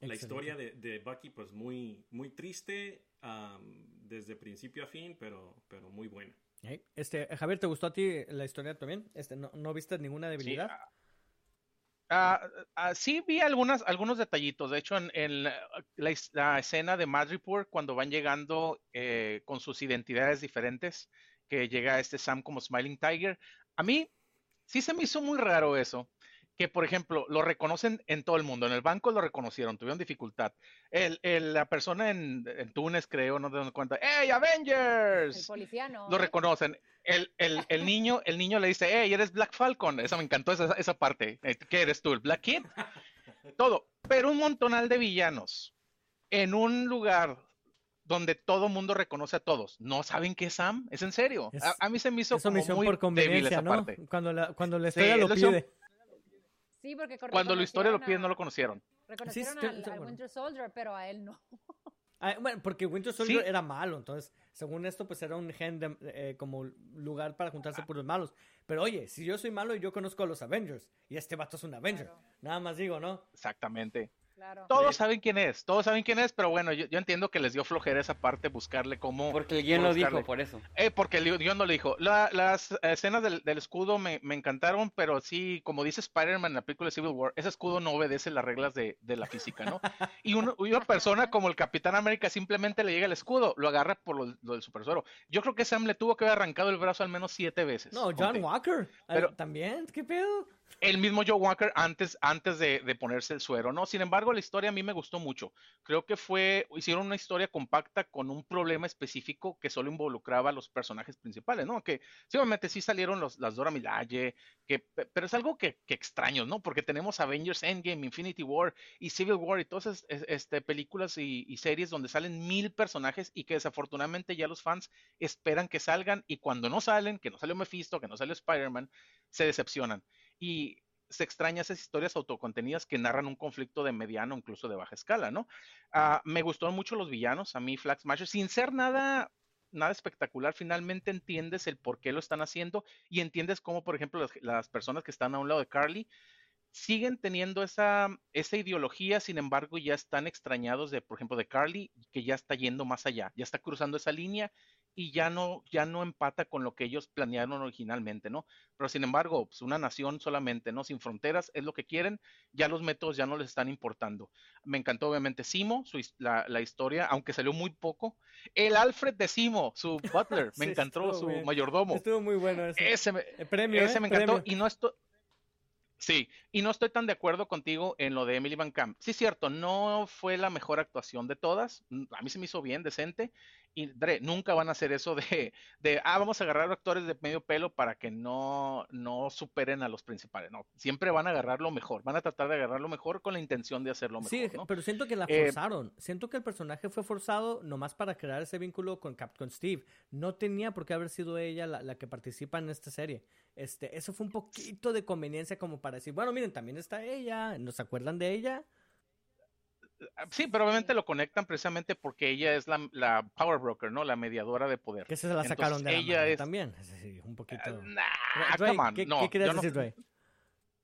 la historia de, de Bucky, pues muy, muy triste am, desde principio a fin, pero, pero muy buena. Hey, Este, Javier, ¿te gustó a ti la historia también? Este, ¿no, no viste ninguna Sí, debilidad? ah, Ah, ah, sí vi algunas, algunos detallitos. De hecho, en, la, escena de Madripoor, cuando van llegando eh, con sus identidades diferentes, que llega este Sam como Smiling Tiger, a mí sí se me hizo muy raro eso que, por ejemplo, lo reconocen en todo el mundo. En el banco lo reconocieron, tuvieron dificultad. El, la persona en, Túnez, creo, no te das cuenta, ¡Hey, Avengers! El policía no. Lo ¿eh? reconocen. El, el, niño, el niño le dice, ¡Hey, eres Black Falcon! Esa me encantó, esa, esa parte. Eh, ¿Qué eres tú, el Black Kid? Todo. Pero un montonal de villanos en un lugar donde todo mundo reconoce a todos. ¿No saben qué es Sam? ¿Es en serio? a, mí se me hizo como muy por débil esa parte. Cuando la, cuando la historia lo pide. Sí, porque Cuando la historia lo pide, no lo conocieron. Reconocieron al, Winter Soldier, pero a él no. Ah, bueno, porque Winter Soldier era malo, entonces, según esto, pues era un gen eh, como lugar para juntarse ah. por los malos. Pero oye, si yo soy malo y yo conozco a los Avengers, y este vato es un Avenger, nada más digo, ¿no? Exactamente. Todos saben quién es, todos saben quién es, pero bueno, yo, entiendo que les dio flojera esa parte, buscarle cómo. Porque el guion lo dijo, por eso. Eh, porque el guion no lo dijo. las escenas del, escudo me, encantaron, pero sí, como dice Spider-Man en la película de Civil War, ese escudo no obedece las reglas de, la física, ¿no? Y, una persona como el Capitán América simplemente le llega el escudo, lo agarra por lo, del super suero. Yo creo que Sam le tuvo que haber arrancado el brazo al menos siete veces. No, John Walker. Pero, también, ¿qué pedo? El mismo Joe Walker antes, antes de, ponerse el suero, ¿no? Sin embargo, la historia a mí me gustó mucho. Creo que fue, hicieron una historia compacta con un problema específico que solo involucraba a los personajes principales, ¿no? Que seguramente sí salieron los, las Dora Milaje, que, pero es algo que, que, extraño, ¿no? Porque tenemos Avengers Endgame, Infinity War y Civil War y todas esas este, películas y, y series donde salen mil personajes y que desafortunadamente ya los fans esperan que salgan y cuando no salen, que no salió Mephisto, que no salió Spider-Man, se decepcionan y se extraña esas historias autocontenidas que narran un conflicto de mediano, incluso de baja escala, ¿no? Ah, me gustaron mucho los villanos, a mí Flag Smasher, sin ser nada, nada espectacular, finalmente entiendes el por qué lo están haciendo y entiendes cómo, por ejemplo, las, personas que están a un lado de Carly siguen teniendo esa, esa ideología, sin embargo, ya están extrañados de, por ejemplo, de Carly, que ya está yendo más allá, ya está cruzando esa línea y ya no, ya no empata con lo que ellos planearon originalmente, ¿no? Pero sin embargo, pues una nación solamente, ¿no? Sin fronteras es lo que quieren, ya los métodos ya no les están importando. Me encantó obviamente Simo, su, la, la, historia, aunque salió muy poco. El Alfred de Simo, su butler, me encantó, su mayordomo. Estuvo muy bueno ese. Ese me, premio, ese ¿eh? me encantó y no estoy... Sí, y no estoy tan de acuerdo contigo en lo de Emily Van Camp. Sí, cierto, no fue la mejor actuación de todas. A mí se me hizo bien, decente y Dre, nunca van a hacer eso de, de, ah, vamos a agarrar actores de medio pelo para que no, no superen a los principales. No, siempre van a agarrar lo mejor, van a tratar de agarrar lo mejor con la intención de hacerlo mejor. Sí, pero siento que la eh, forzaron. siento que el personaje fue forzado nomás para crear ese vínculo con, Captain Steve. No tenía por qué haber sido ella la, la, que participa en esta serie. Este, eso fue un poquito de conveniencia como para decir, bueno, miren, también está ella, ¿nos acuerdan de ella? Ah, sí, pero obviamente lo conectan precisamente porque ella es la, la, power broker, ¿no? La mediadora de poder. Que se la sacaron de ella es... también. Sí, un poquito. Ah, ¿qué, no, ¿qué decir, Ray?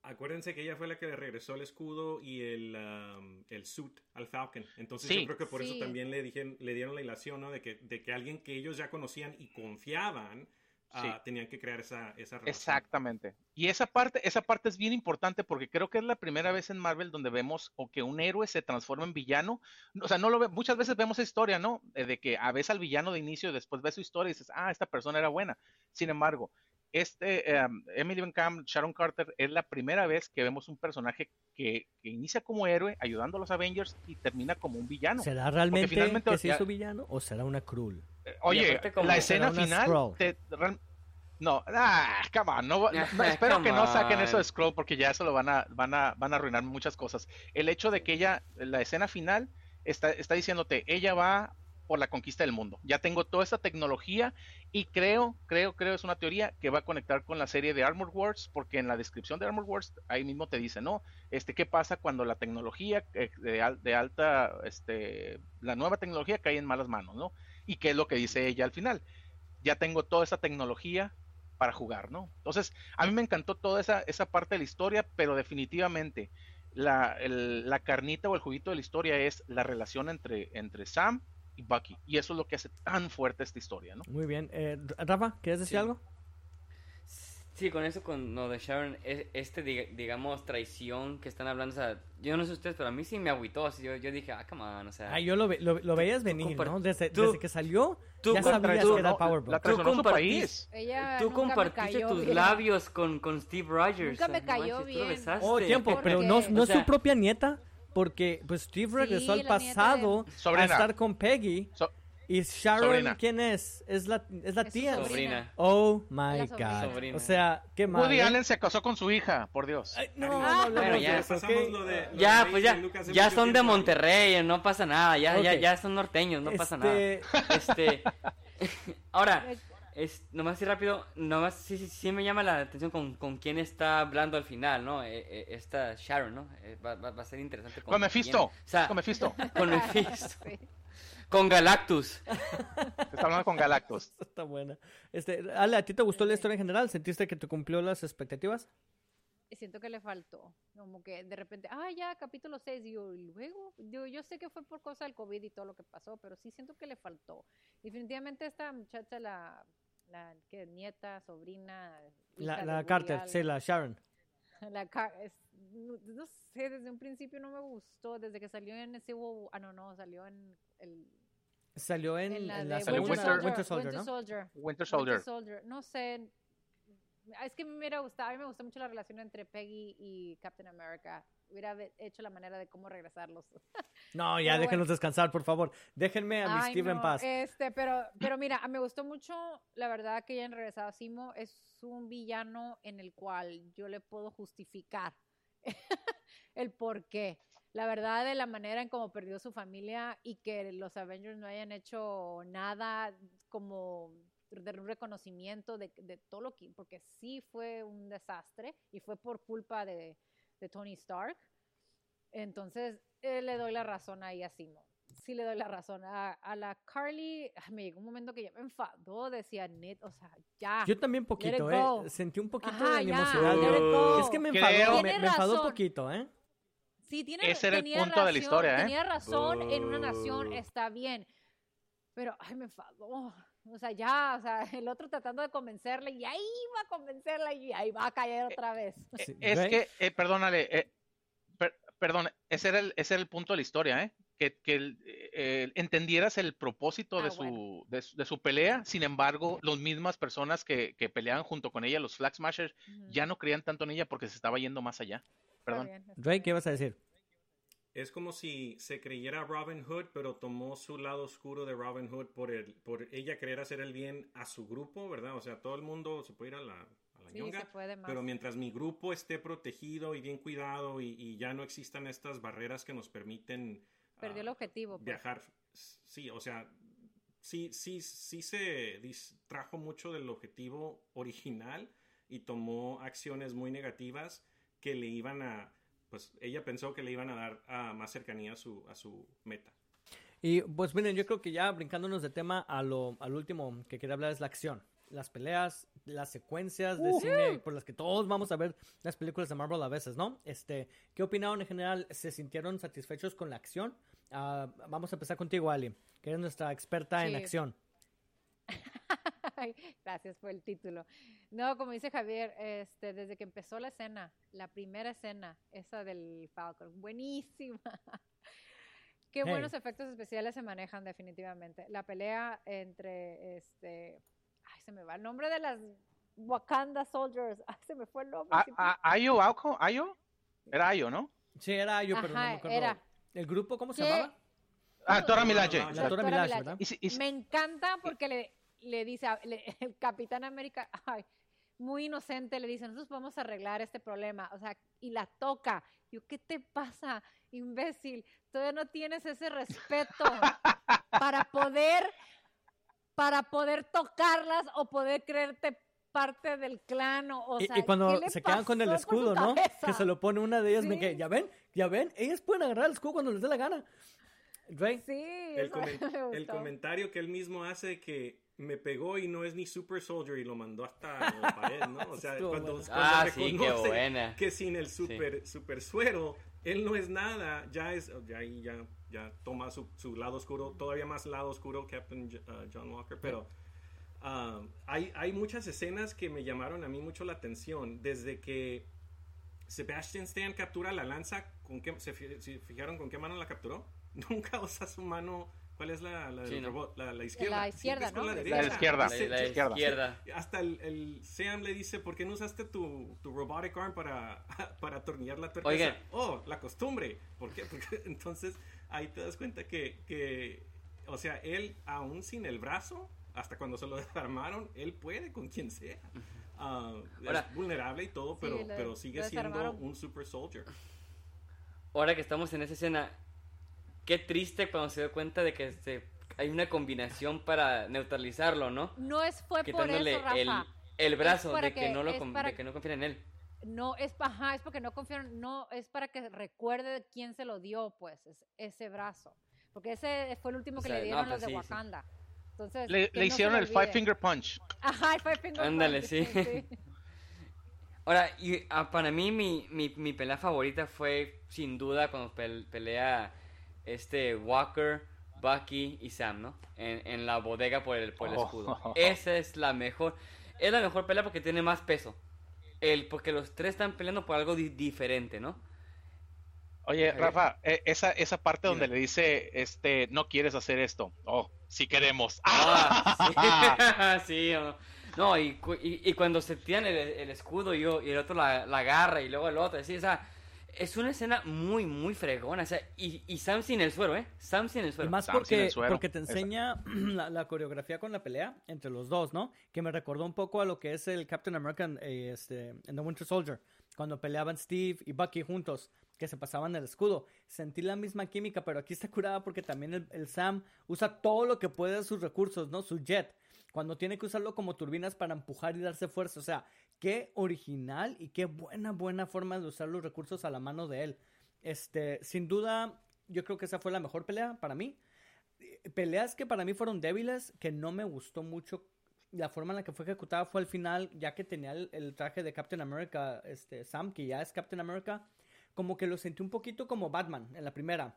Acuérdense que ella fue la que le regresó el escudo y el, um, el suit al Falcon. Entonces yo creo que por eso también le, dijeron, le dieron la ilación, ¿no? De que, de que alguien que ellos ya conocían y confiaban Ah, tenían que crear esa, esa relación. Exactamente. Y esa parte, esa parte es bien importante porque creo que es la primera vez en Marvel donde vemos o que un héroe se transforma en villano. O sea, no lo ve, muchas veces vemos esa historia, ¿no? Eh, de que a veces al villano de inicio, después ves su historia y dices, ah, esta persona era buena. Sin embargo, este em, Emily Van Camp, Sharon Carter, es la primera vez que vemos un personaje que, inicia como héroe ayudando a los Avengers y termina como un villano. ¿Será realmente finalmente, que se hizo villano o será una cruel? Eh, oye, la escena final no, ah, come on, no, espero que no saquen eso de Scroll porque ya eso lo van a, van a, van a arruinar muchas cosas. El hecho de que ella, la escena final, está, está diciéndote, ella va por la conquista del mundo. Ya tengo toda esta tecnología y creo, creo, creo es una teoría que va a conectar con la serie de Armor Wars, porque en la descripción de Armor Wars ahí mismo te dice, ¿no? Este, ¿qué pasa cuando la tecnología eh, de, de, alta, este, la nueva tecnología cae en malas manos, ¿no? Y qué es lo que dice ella al final. Ya tengo toda esta tecnología para jugar, ¿no? Entonces, a mí me encantó toda esa, esa parte de la historia, pero definitivamente la, la carnita o el juguito de la historia es la relación entre, entre Sam y Bucky. Y eso es lo que hace tan fuerte esta historia, ¿no? Muy bien. Eh, Rafa, ¿quieres decir algo? Sí, con eso, con lo de Sharon, es- este, diga- digamos, traición que están hablando, o sea, yo no sé ustedes, pero a mí sí me agüitó, así, yo, yo dije, ah, come on, o sea, Ay, yo lo, ve- lo, lo veías venir, ¿no? Desde, tú- desde que salió, tú ya sabías tú- que era no, Powerball. la traicionó su compartís- país. Ella tú nunca me compartiste cayó tus bien. labios con, con Steve Rogers. Nunca o me sea, no cayó manches, tú lo bien. besaste. Oh, tiempo, ¿Por pero no, no O es sea- su propia nieta, porque pues Steve regresó Sí, al pasado a estar con Peggy. So- y Sharon, Sobrina. ¿quién es? Es la, es la Es tía. sobrina. Sobrina. Oh my god. Sobrina. O sea, qué mal. Woody ¿eh? Allen se casó con su hija, por Dios. Ay, no, no, bueno, de ya eso, ¿ok? pasamos lo de- lo Ya, de pues ya, ya son de. Monterrey, no pasa nada, ya, ya, ya son norteños, no pasa nada. Este, Este, ahora, es, nomás así rápido, nomás sí, sí, sí me llama la atención con, con quién está hablando al final, ¿no? Eh, eh, esta Sharon, ¿no? Eh, va, va- va a ser interesante. Con Mephisto. quién. O sea, Con Mephisto. con Mephisto. Sí. Con Galactus. Está hablando con Galactus. Está buena. Este, Ale, ¿a ti te gustó la historia en general? ¿Sentiste que te cumplió las expectativas? Siento que le faltó. Como que de repente, ah, ya, capítulo 6. Y luego, yo, yo sé que fue por causa del COVID y todo lo que pasó, pero sí siento que le faltó. Definitivamente esta muchacha, la, la que nieta, sobrina. La, hija la Woody Carter, sí, la Sharon. la Car- es- no, no sé, desde un principio no me gustó. Desde que salió en ese. Ah, no, no, salió en el. Salió en, en la, en la Winter- Winter Soldier, Winter ¿no? Soldier. Winter Winter Soldier. Soldier. No sé. Es que me hubiera gustado, a mí me gustó mucho la relación entre Peggy y Captain America. Hubiera hecho la manera de cómo regresarlos. No, ya Pero déjenos bueno. descansar, por favor. Déjenme a mi Ay, Steve en paz. Este, pero, pero mira, me gustó mucho, la verdad, que hayan regresado a Simo. Es un villano en el cual yo le puedo justificar el por qué. La verdad, de la manera en cómo perdió su familia y que los Avengers no hayan hecho nada como de un reconocimiento de, de todo lo que, porque sí fue un desastre y fue por culpa de, de Tony Stark. Entonces, eh, le doy la razón ahí a Simo. Sí le doy la razón. A, a la Carly, me llegó un momento que ya me enfadó, decía net, o sea, ya. Yo también poquito. ¿eh? Sentí un poquito Ajá, de animosidad. Es que me enfadó, me, me enfadó razón. poquito, ¿eh? Sí, tiene, Ese era el tenía punto de la razón, historia, ¿eh? Tenía razón, en una nación Oh. está bien. Pero, ay, me enfadó. O sea, ya, o sea, el otro tratando de convencerle y ahí va a convencerla y ahí va a caer otra vez. Sí, Es que, eh, perdónale, eh, per- perdón, ese era, el, ese era el punto de la historia, ¿eh? Que, que el- eh, entendieras el propósito de, Ah, su, bueno. de, su- de su pelea, sin embargo, las mismas personas que, que peleaban junto con ella, los Flag Smashers, ya no creían tanto en ella porque se estaba yendo más allá. Está Perdón. bien, está Ray. ¿qué ibas a decir? Es como si se creyera Robin Hood, pero tomó su lado oscuro de Robin Hood por, el, por ella querer hacer el bien a su grupo, ¿verdad? O sea, todo el mundo se puede ir a la, a la Sí, ñonga, se puede más. pero mientras mi grupo esté protegido y bien cuidado y, y ya no existan estas barreras que nos permiten Perdió el ah, objetivo. pues. viajar, sí, o sea, sí, sí, sí se distrajo mucho del objetivo original y tomó acciones muy negativas que le iban a, pues ella pensó que le iban a dar ah, más cercanía a su, a su meta. Y pues miren, yo creo que ya brincándonos de tema a lo, al último que quería hablar es la acción. Las peleas, las secuencias de cine por las que todos vamos a ver las películas de Marvel a veces, ¿no? Este, ¿qué opinaron en general? ¿Se sintieron satisfechos con la acción? Ah, vamos a empezar contigo, Ali, que eres nuestra experta en acción. Ay, Gracias por el título. No, como dice Javier, este, desde que empezó la escena, la primera escena, esa del Falcon, buenísima. Qué Hey. buenos efectos especiales se manejan definitivamente. La pelea entre, este, ay, se me va el nombre de las Wakanda Soldiers. Ay, se me fue el nombre. A- siempre- a- ¿Ayo, Auco? ¿Ayo? Era Ayo, ¿no? Sí, era yo, pero no me acuerdo. era. ¿El grupo cómo se ¿Qué? llamaba? Ah, Dora No, Milaje. no, La Doctora Milaje. ¿verdad? Y y Me encanta porque le, le dice, a- le- el Capitán América, ay, muy inocente, le dice, nosotros podemos arreglar este problema, o sea, y la toca. Yo, ¿qué te pasa, imbécil? Todavía no tienes ese respeto para poder, para poder tocarlas o poder creerte parte del clan o, o Y, sea, y cuando ¿qué le se quedan con el escudo, ¿no? Que se lo pone una de ellas, me quedé, ya ven, ya ven, ellas pueden agarrar el escudo cuando les dé la gana. Ray, Sí, El, eso comen- me el gustó. comentario que él mismo hace que me pegó y no es ni Super Soldier y lo mandó hasta la pared, ¿no? O sea, cuando, cuando Ah, sí, qué reconoce buena. que sin el super, super suero, él no es nada, ya es, ya ahí ya, ya toma su, su lado oscuro, todavía más lado oscuro Captain uh, John Walker, pero ah, hay, hay muchas escenas que me llamaron a mí mucho la atención. Desde que Sebastian Stan captura la lanza, ¿con qué, se, se fijaron con qué mano la capturó? Nunca usa su mano. ¿Cuál es la, la, del Sí, ¿no? robot? la, la izquierda? La izquierda, ¿no? la La derecha. izquierda. La, Dice- la izquierda. izquierda. hasta el, el Sam le dice, ¿por qué no usaste tu, tu robotic arm para, para atornillar la tuerca? Oigan. esa?" Oh, la costumbre. ¿Por qué? Porque entonces ahí te das cuenta que, que, o sea, él aún sin el brazo, hasta cuando se lo desarmaron, él puede con quien sea. Ah, Ahora- es vulnerable y todo, pero, lo- pero sigue siendo un super soldier. Ahora que estamos en esa escena, qué triste cuando se dio cuenta de que se- hay una combinación para neutralizarlo, ¿no? No es fue por Quitándole eso, Rafa. el, el brazo de que, que- no lo para de que no confían en él. No, es, ajá, es porque no confían, no, es para que recuerde de quién se lo dio, pues, es- ese brazo. Porque ese fue el último O que sea, le no, dieron pues los de sí, sí. Wakanda. Entonces, Le, le no hicieron el Five. Finger Punch. Ajá, el Five Finger Ándale, Punch, sí. Ahora, y, ah, para mí mi, mi, mi pelea favorita fue sin duda cuando pel- pelea este Walker, Bucky y Sam, ¿no? En, en la bodega por el, por el Oh. escudo. Esa es la mejor. Es la mejor pelea porque tiene más peso. El, porque los tres están peleando por algo di- diferente, ¿no? Oye. Rafa, eh, esa, esa parte donde le dice, este, no quieres hacer esto. Oh, sí queremos. Ah, sí, sí, oh. No, y, y, y cuando se tiran el, el escudo y, yo- y el otro la, la agarra y luego el otro, así, o sea, es una escena muy, muy fregona, o sea, y, y Sam sin el suero, ¿eh? Sam sin el Y suero. más Sam porque, el suero. porque te enseña la, la coreografía con la pelea entre los dos, ¿no? Que me recordó un poco a lo que es el Captain America en, eh, este, en The Winter Soldier, cuando peleaban Steve y Bucky juntos, que se pasaban el escudo. Sentí la misma química, pero aquí está curada porque también el, el Sam usa todo lo que puede de sus recursos, ¿no? Su jet. Cuando tiene que usarlo como turbinas para empujar y darse fuerza. O sea, qué original y qué buena, buena forma de usar los recursos a la mano de él. Este, sin duda, yo creo que esa fue la mejor pelea para mí. Eh, Peleas que para mí fueron débiles, que no me gustó mucho. La forma en la que fue ejecutada fue al final, ya que tenía el, el traje de Captain America, este, Sam, que ya es Captain America, como que lo sentí un poquito como Batman en la primera.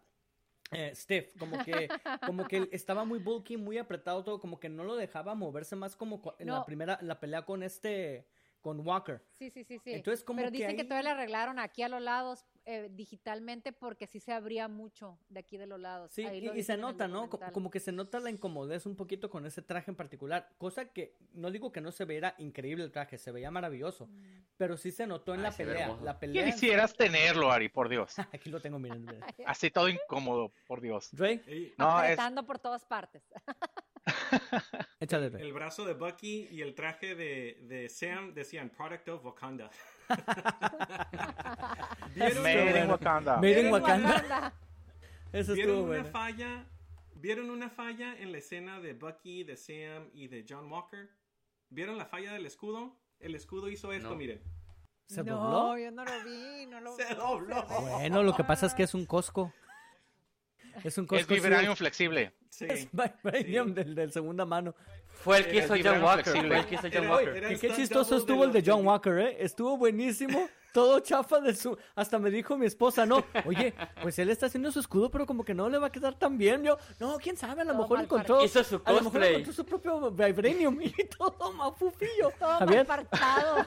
Eh, Steve, como que, como que estaba muy bulky, muy apretado todo, como que no lo dejaba moverse más como en la primera, la pelea con este, con Walker. Sí, sí, sí, sí. Entonces, como Pero que dicen que ahí- todavía le arreglaron aquí a los lados eh, digitalmente porque sí se abría mucho de aquí de los lados. Sí, Ahí y, lo y se nota, ¿no? Documental. Como que se nota la incomodez un poquito con ese traje en particular. Cosa que no digo que no se veía increíble el traje, se veía maravilloso. Mm. Pero sí se notó en Ay, la pelea. La pelea. en- Quisieras tenerlo, Ari, por Dios. Aquí lo tengo, miren. Así todo incómodo, por Dios. Dre, Ey, No, es, por todas partes. El brazo de Bucky y el traje de, de Sam decían Product of Wakanda. ¿Vieron, Made in. Wakanda. Made in Wakanda. Eso ¿Vieron una bueno. falla? ¿Vieron una falla en la escena de Bucky, de Sam y de John Walker? ¿Vieron la falla del escudo? El escudo hizo esto, No. miren. ¿Se no, dobló? yo no lo vi, no lo Se vi. dobló. Bueno, lo que pasa es que es un Costco. Es un Es Costco. vibranium flexible. Sí. Es vibranium Sí. del, del segunda mano. Fue el que hizo John Walker, fue el que hizo John Walker. era- qué chistoso estuvo de el de John Walker, ¿eh? Estuvo buenísimo. Todo chafa de su... Hasta me dijo mi esposa, no, oye, pues él está haciendo su escudo, pero como que no le va a quedar tan bien. Yo, no, quién sabe, a lo Todo mejor encontró... Hizo su A lo mejor cosplay. encontró su propio vibranium y todo mafufillo. Todo Javier, mal partado.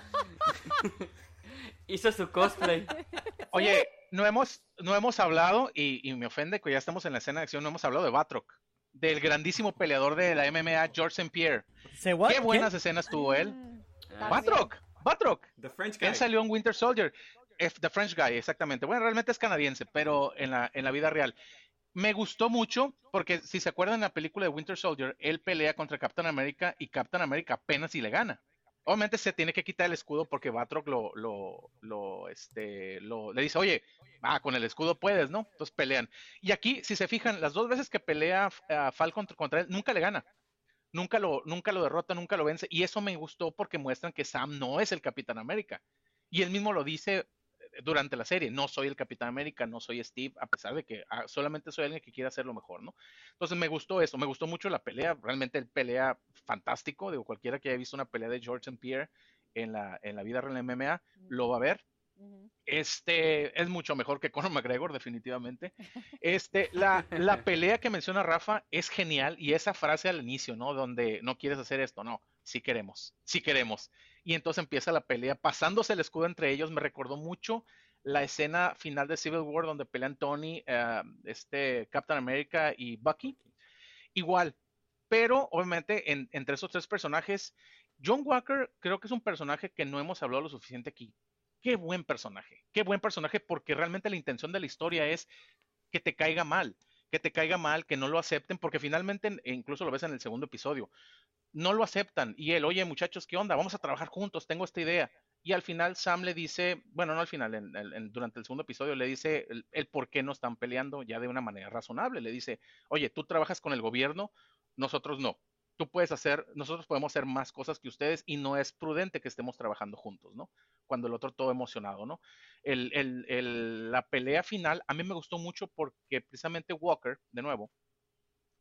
Hizo su cosplay. Oye, no hemos, no hemos hablado, y, y me ofende que ya estamos en la escena de acción, no hemos hablado de Batroc, del grandísimo peleador de la MMA, George St. Pierre. Qué buenas escenas tuvo él. Ah. Batroc, Batroc. The French guy. Él salió en Winter Soldier. The French Guy, exactamente. Bueno, realmente es canadiense, pero en la, en la vida real. Me gustó mucho porque si se acuerdan en la película de Winter Soldier, él pelea contra Captain America y Captain America apenas si le gana. Obviamente se tiene que quitar el escudo porque Batroc lo, lo, este, lo, le dice, oye, ah, con el escudo puedes, ¿no? Entonces pelean. Y aquí, si se fijan, las dos veces que pelea a Falcon contra él, nunca le gana. Nunca lo, nunca lo derrota, nunca lo vence. Y eso me gustó porque muestran que Sam no es el Capitán América. Y él mismo lo dice durante la serie, no soy el Capitán América, no soy Steve, a pesar de que ah, solamente soy alguien que quiere hacer lo mejor, ¿no? Entonces me gustó eso, me gustó mucho la pelea, realmente él pelea fantástico, digo, cualquiera que haya visto una pelea de George St. Pierre en la, en la vida real en MMA, lo va a ver, Este es mucho mejor que Conor McGregor, definitivamente. Este, la, la pelea que menciona Rafa es genial y esa frase al inicio, ¿no? Donde no quieres hacer esto, no, sí queremos, sí queremos. Y entonces empieza la pelea pasándose el escudo entre ellos. Me recordó mucho la escena final de Civil War donde pelean Tony, eh, este Captain America y Bucky. Igual, pero obviamente entre esos tres personajes, John Walker creo que es un personaje que no hemos hablado lo suficiente aquí qué buen personaje, qué buen personaje, porque realmente la intención de la historia es que te caiga mal, que te caiga mal, que no lo acepten, porque finalmente, e incluso lo ves en el segundo episodio, no lo aceptan. Y él, oye muchachos, ¿qué onda? Vamos a trabajar juntos, tengo esta idea. Y al final Sam le dice, bueno, no al final, durante el segundo episodio le dice el, por qué no están peleando ya de una manera razonable. Le dice, oye, tú trabajas con el gobierno, nosotros no tú puedes hacer, nosotros podemos hacer más cosas que ustedes y no es prudente que estemos trabajando juntos, ¿no? Cuando el otro todo emocionado, ¿no? la pelea final a mí me gustó mucho porque precisamente Walker, de nuevo,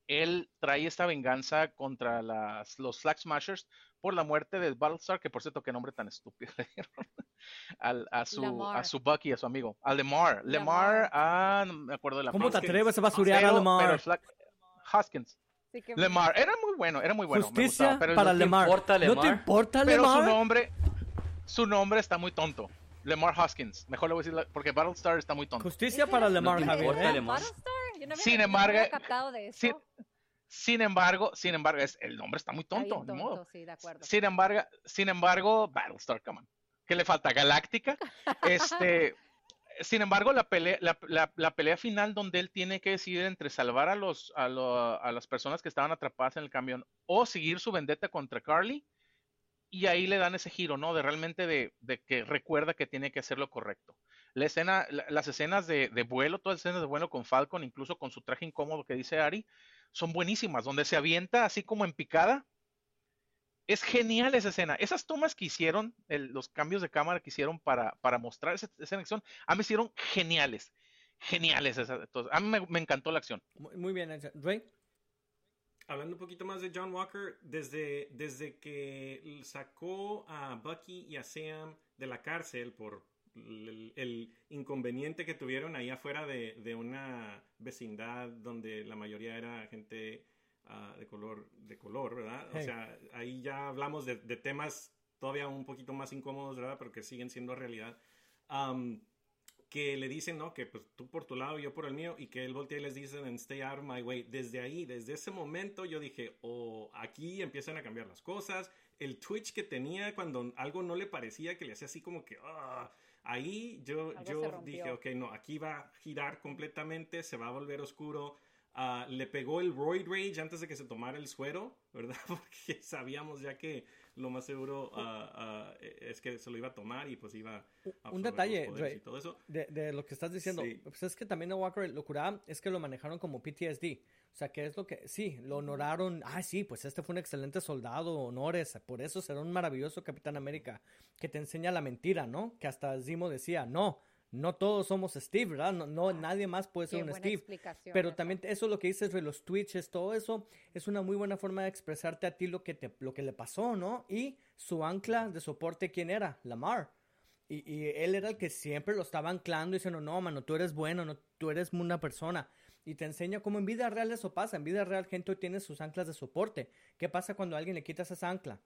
él trae esta venganza contra las, los Flag Smashers por la muerte de Battlestar, que por cierto, qué nombre tan estúpido le dieron a, su, a su Bucky, a su amigo, a Lemar. Lemar, ah, no me acuerdo de la ¿Cómo te atreves a basurear a Lemar? Haskins. Lemar, era muy bueno, era muy bueno. Justicia para Lemar. ¿No te importa Lemar? Pero su nombre, su nombre está muy tonto. Lemar Hoskins. Mejor le voy a decir porque Battlestar está muy tonto. Justicia para Lemar, ¿No Javier. ¿eh? ¿Battlestar? Yo no sin embargo, sin, sin, embargo, sin embargo, es, el nombre está muy tonto. tonto modo. Sí, de acuerdo. Sin embargo, sin embargo, Battlestar, come on. ¿Qué le falta? Galáctica. Este, sin embargo, la pelea, la, pelea final donde él tiene que decidir entre salvar a, los, a, las personas que estaban atrapadas en el camión o seguir su vendetta contra Carly, y ahí le dan ese giro, ¿no? De realmente de, que recuerda que tiene que hacer lo correcto. La escena, las escenas de, de, vuelo, todas las escenas de vuelo con Falcon, incluso con su traje incómodo que dice Ari, son buenísimas, donde se avienta así como en picada es genial esa escena. Esas tomas que hicieron, los cambios de cámara que hicieron para, para mostrar esa, esa acción, a mí me hicieron geniales. Geniales. a mí me, encantó la acción. Muy, bien, Ray. Hablando un poquito más de John Walker, desde, desde que sacó a Bucky y a Sam de la cárcel por el, inconveniente que tuvieron ahí afuera de, de, una vecindad donde la mayoría era gente Ah, de color, de color, ¿verdad? O sea, ahí ya hablamos de, temas todavía un poquito más incómodos, ¿verdad? Pero que siguen siendo realidad. que le dicen, ¿no? Que pues tú por tu lado, yo por el mío, y que él voltea y les dice en Stay Out of My Way. Desde ahí, desde ese momento, yo dije, oh, aquí empiezan a cambiar las cosas. El Twitch que tenía cuando algo no le parecía, que le hacía así como que, ah, ahí yo, yo dije, ok, no, aquí va a girar completamente, se va a volver oscuro. Ah, le pegó el Roid Rage antes de que se tomara el suero, ¿verdad? Porque sabíamos ya que lo más seguro uh, uh, es que se lo iba a tomar y pues iba a Un detalle, Ray, todo eso. De, de, lo que estás diciendo, pues es que también a Walker lo curaba es que lo manejaron como PTSD. O sea, que es lo que, sí, lo honoraron, ah, sí, pues este fue un excelente soldado, honores, por eso será un maravilloso Capitán América, que te enseña la mentira, ¿no? Que hasta Zimo decía, no, no todos somos Steve, ¿verdad? No, nadie más puede ser un Steve. Pero también eso lo que dices de los Twitches, todo eso es una muy buena forma de expresarte a ti lo que te, lo que le pasó, ¿no? Y su ancla de soporte, ¿quién era? Lamar. Y, y él era el que siempre lo estaba anclando diciendo, no, mano, tú eres bueno, no, tú eres una persona. Y te enseña cómo en vida real eso pasa. En vida real gente tiene sus anclas de soporte. ¿Qué pasa cuando alguien le quitas esa ancla?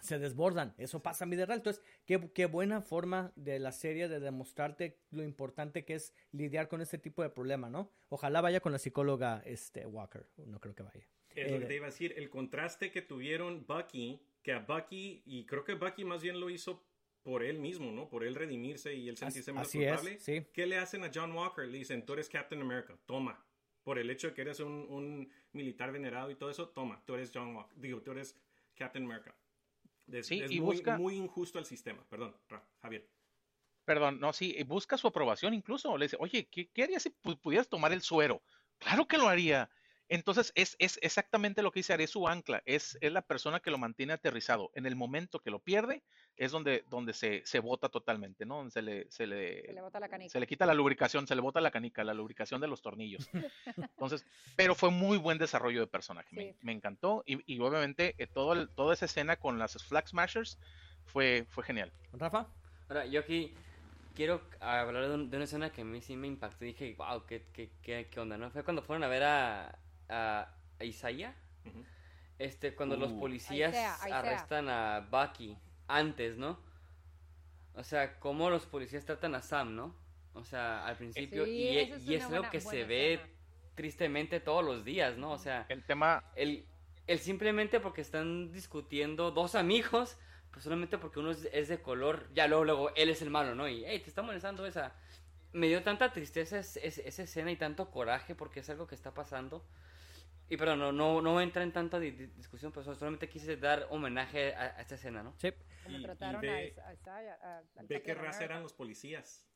Se desbordan. Eso pasa en vida real. Entonces, qué, qué, buena forma de la serie de demostrarte lo importante que es lidiar con este tipo de problema, ¿no? Ojalá vaya con la psicóloga este, Walker. No creo que vaya. Es lo que eh, te iba a decir. El contraste que tuvieron Bucky, que a Bucky, y creo que Bucky más bien lo hizo por él mismo, ¿no? Por él redimirse y él sentirse más culpable. sí. ¿Qué le hacen a John Walker? Le dicen, tú eres Captain America, toma. Por el hecho de que eres un, un militar venerado y todo eso, toma, tú eres John Walker. Digo, tú eres Captain America sí, es y muy, busca... muy injusto el sistema. Perdón, Javier. Perdón, no, sí, busca su aprobación incluso. Le dice, oye, ¿qué, qué harías si pudieras tomar el suero? Claro que lo haría. Entonces, es, es exactamente lo que dice, haré su ancla, es, es, la persona que lo mantiene aterrizado. En el momento que lo pierde, es donde, donde se, se bota totalmente, ¿no? Se le, se le, se le, bota la canica. se le quita la lubricación, se le bota la canica, la lubricación de los tornillos. Entonces, pero fue muy buen desarrollo de personaje, me, me, encantó. Y, y obviamente, eh, todo el, toda esa escena con las Flag Smashers fue, fue genial. Rafa. Ahora, yo aquí quiero hablar de, un- de una escena que a mí sí me impactó. Dije, wow, ¿qué, qué, qué, qué onda, ¿no? Fue cuando fueron a ver a, a, a Isaiah. Ujú. Este, cuando los Uh. policías Isaiah, Isaiah. arrestan a Bucky antes, ¿no? O sea, cómo los policías tratan a Sam, ¿no? O sea, al principio. Sí, y esa es y es una algo buena- que se buena ve tristemente todos los días, ¿no? O sea, El tema, el, el simplemente porque están discutiendo dos amigos, pues solamente porque uno es, es de color, ya luego, luego él es el malo, ¿no? Y, hey, te está molestando esa. Me dio tanta tristeza es- es- esa escena y tanto coraje porque es algo que está pasando. Y pero no, no, no entra en tanta di- di- discusión, pero solamente quise dar homenaje a, a esta escena, ¿no? Sí. Y- trataron ve- a a Ve qué raza eran los policías,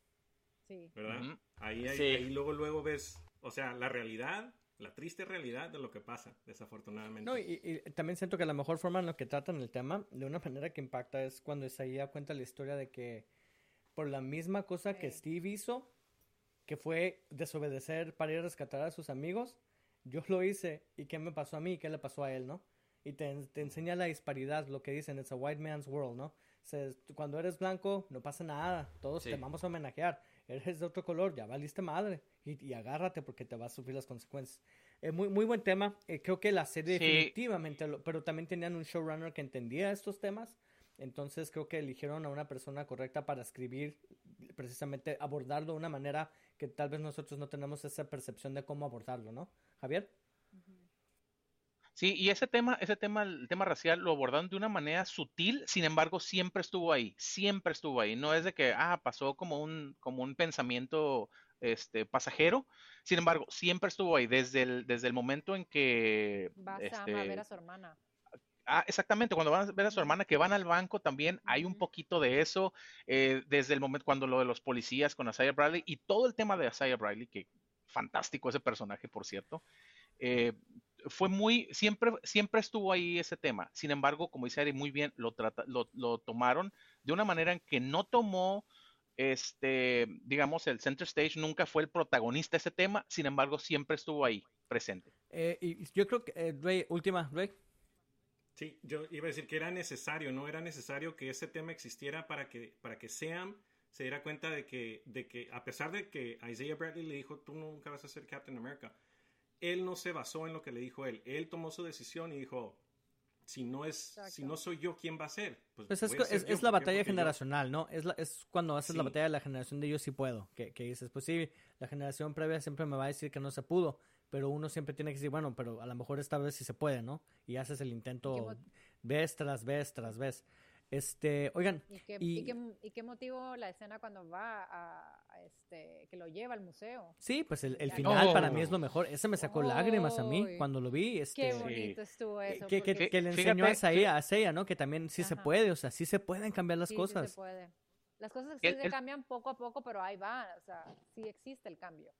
Sí. ¿verdad? Ahí, ahí, Sí. ahí luego, luego ves, o sea, la realidad, la triste realidad de lo que pasa, desafortunadamente. No, y, y también siento que la mejor forma en la que tratan el tema, de una manera que impacta, es cuando Isaías cuenta la historia de que por la misma cosa que. Steve hizo, que fue desobedecer para ir a rescatar a sus amigos, yo lo hice y qué me pasó a mí y qué le pasó a él, ¿no? Y te, te enseña la disparidad, lo que dicen, it's a white man's world, ¿no? Se- cuando eres blanco no pasa nada, todos Sí. te vamos a homenajear. Eres de otro color, ya valiste madre. Y, y agárrate porque te vas a sufrir las consecuencias. Eh, muy, muy buen tema. Eh, creo que la serie Sí. definitivamente, lo- pero también tenían un showrunner que entendía estos temas. Entonces creo que eligieron a una persona correcta para escribir, precisamente abordarlo de una manera que tal vez nosotros no tenemos esa percepción de cómo abordarlo, ¿no? Javier. Sí, y ese tema, ese tema, el tema racial lo abordaron de una manera sutil, sin embargo, siempre estuvo ahí, siempre estuvo ahí. No es de que, ah, pasó como un, como un pensamiento, este, pasajero. Sin embargo, siempre estuvo ahí, desde el, desde el momento en que, Va Sam a este, ver a su hermana. Ah, exactamente, cuando van a ver a su hermana que van al banco también hay un poquito de eso, eh, desde el momento cuando lo de los policías con Isaiah Bradley y todo el tema de Isaiah Bradley, que fantástico ese personaje, por cierto, eh, fue muy, siempre, siempre estuvo ahí ese tema. Sin embargo, como dice Ari, muy bien, lo, trata, lo, lo tomaron de una manera en que no tomó, este, digamos, el center stage, nunca fue el protagonista de ese tema, sin embargo, siempre estuvo ahí, presente. Eh, y yo creo que, eh, Ray, última, Ray. Sí, yo iba a decir que era necesario, no era necesario que ese tema existiera para que, para que Sam se diera cuenta de que, de que, a pesar de que Isaiah Bradley le dijo, tú nunca vas a ser Captain America, él no se basó en lo que le dijo él. Él tomó su decisión y dijo, si no es, si no soy yo, ¿quién va a ser? Pues es, voy a co- ser es, yo, es la batalla yo- generacional, ¿no? Es, la- es cuando haces la batalla de la generación de yo sí puedo. Que, que dices, pues sí, la generación previa siempre me va a decir que no se pudo. Pero uno siempre tiene que decir, bueno, pero a lo mejor esta vez sí se puede, ¿no? Y haces el intento vez tras vez tras vez. Este, oigan, ¿Y qué, y- y qué- y qué motivo la escena cuando va a, a este, que lo lleva al museo? sí, pues el, el final para Oh. mí es lo mejor. Ese me sacó lágrimas a mí cuando lo vi. Este, Qué Sí. bonito estuvo eso. que, que, porque que le Fíjate, enseñó a fí- Isaiah, a Isaiah, ¿no? Que también sí se Ajá. puede, o sea, sí se pueden cambiar las sí, sí se cosas. puede. Las cosas sí El- se el- cambian poco a poco, pero ahí va, o sea, sí existe el cambio.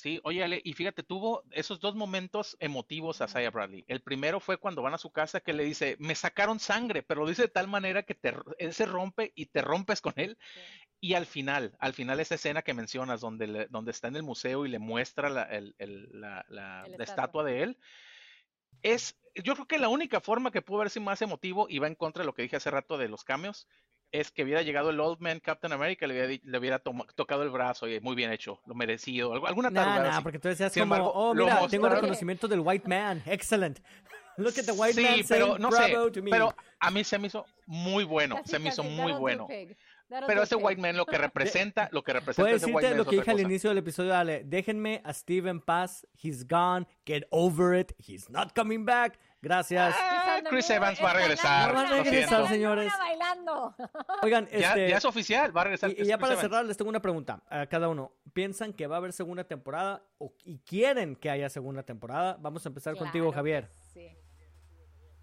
Sí, oye, Ale, y fíjate, tuvo esos dos momentos emotivos a. Isaiah Bradley. El primero fue cuando van a su casa que le dice, me sacaron sangre, pero lo dice de tal manera que te, él se rompe y te rompes con él. Sí. Y al final, al final esa escena que mencionas, donde, le- donde está en el museo y le muestra la, el- el- la- la- El la estatua. estatua de él, es, yo creo que la única forma que pudo haber sido más emotivo, y va en contra de lo que dije hace rato de los cambios, es que hubiera llegado el Old Man Captain America, le hubiera, le hubiera toma- tocado el brazo y muy bien hecho, lo merecido, alguna Nah, tarugada nah, porque tú decías Sin como, embargo, oh, mira, tengo reconocimiento del white man, excellent. Look at the white sí, man pero saying no sé, bravo to me. pero a mí se me hizo muy bueno, Casi, se me hizo casi, muy that'll do, bueno. Pero ese white man lo que representa, lo que representa Puedo ese white decirte man lo que dije al cosa. inicio del episodio, Ale. Déjenme a Steven en paz. He's gone. Get over it. He's not coming back. Gracias. Ah, Chris Evans va a regresar. Va a regresar, señores. Bailando. Oigan, Ya, este, ya es oficial, va a regresar. y, ya para Evans. cerrar, les tengo una pregunta a cada uno. ¿Piensan que va a haber segunda temporada o, y quieren que haya segunda temporada? Vamos a empezar contigo, Javier. Sí.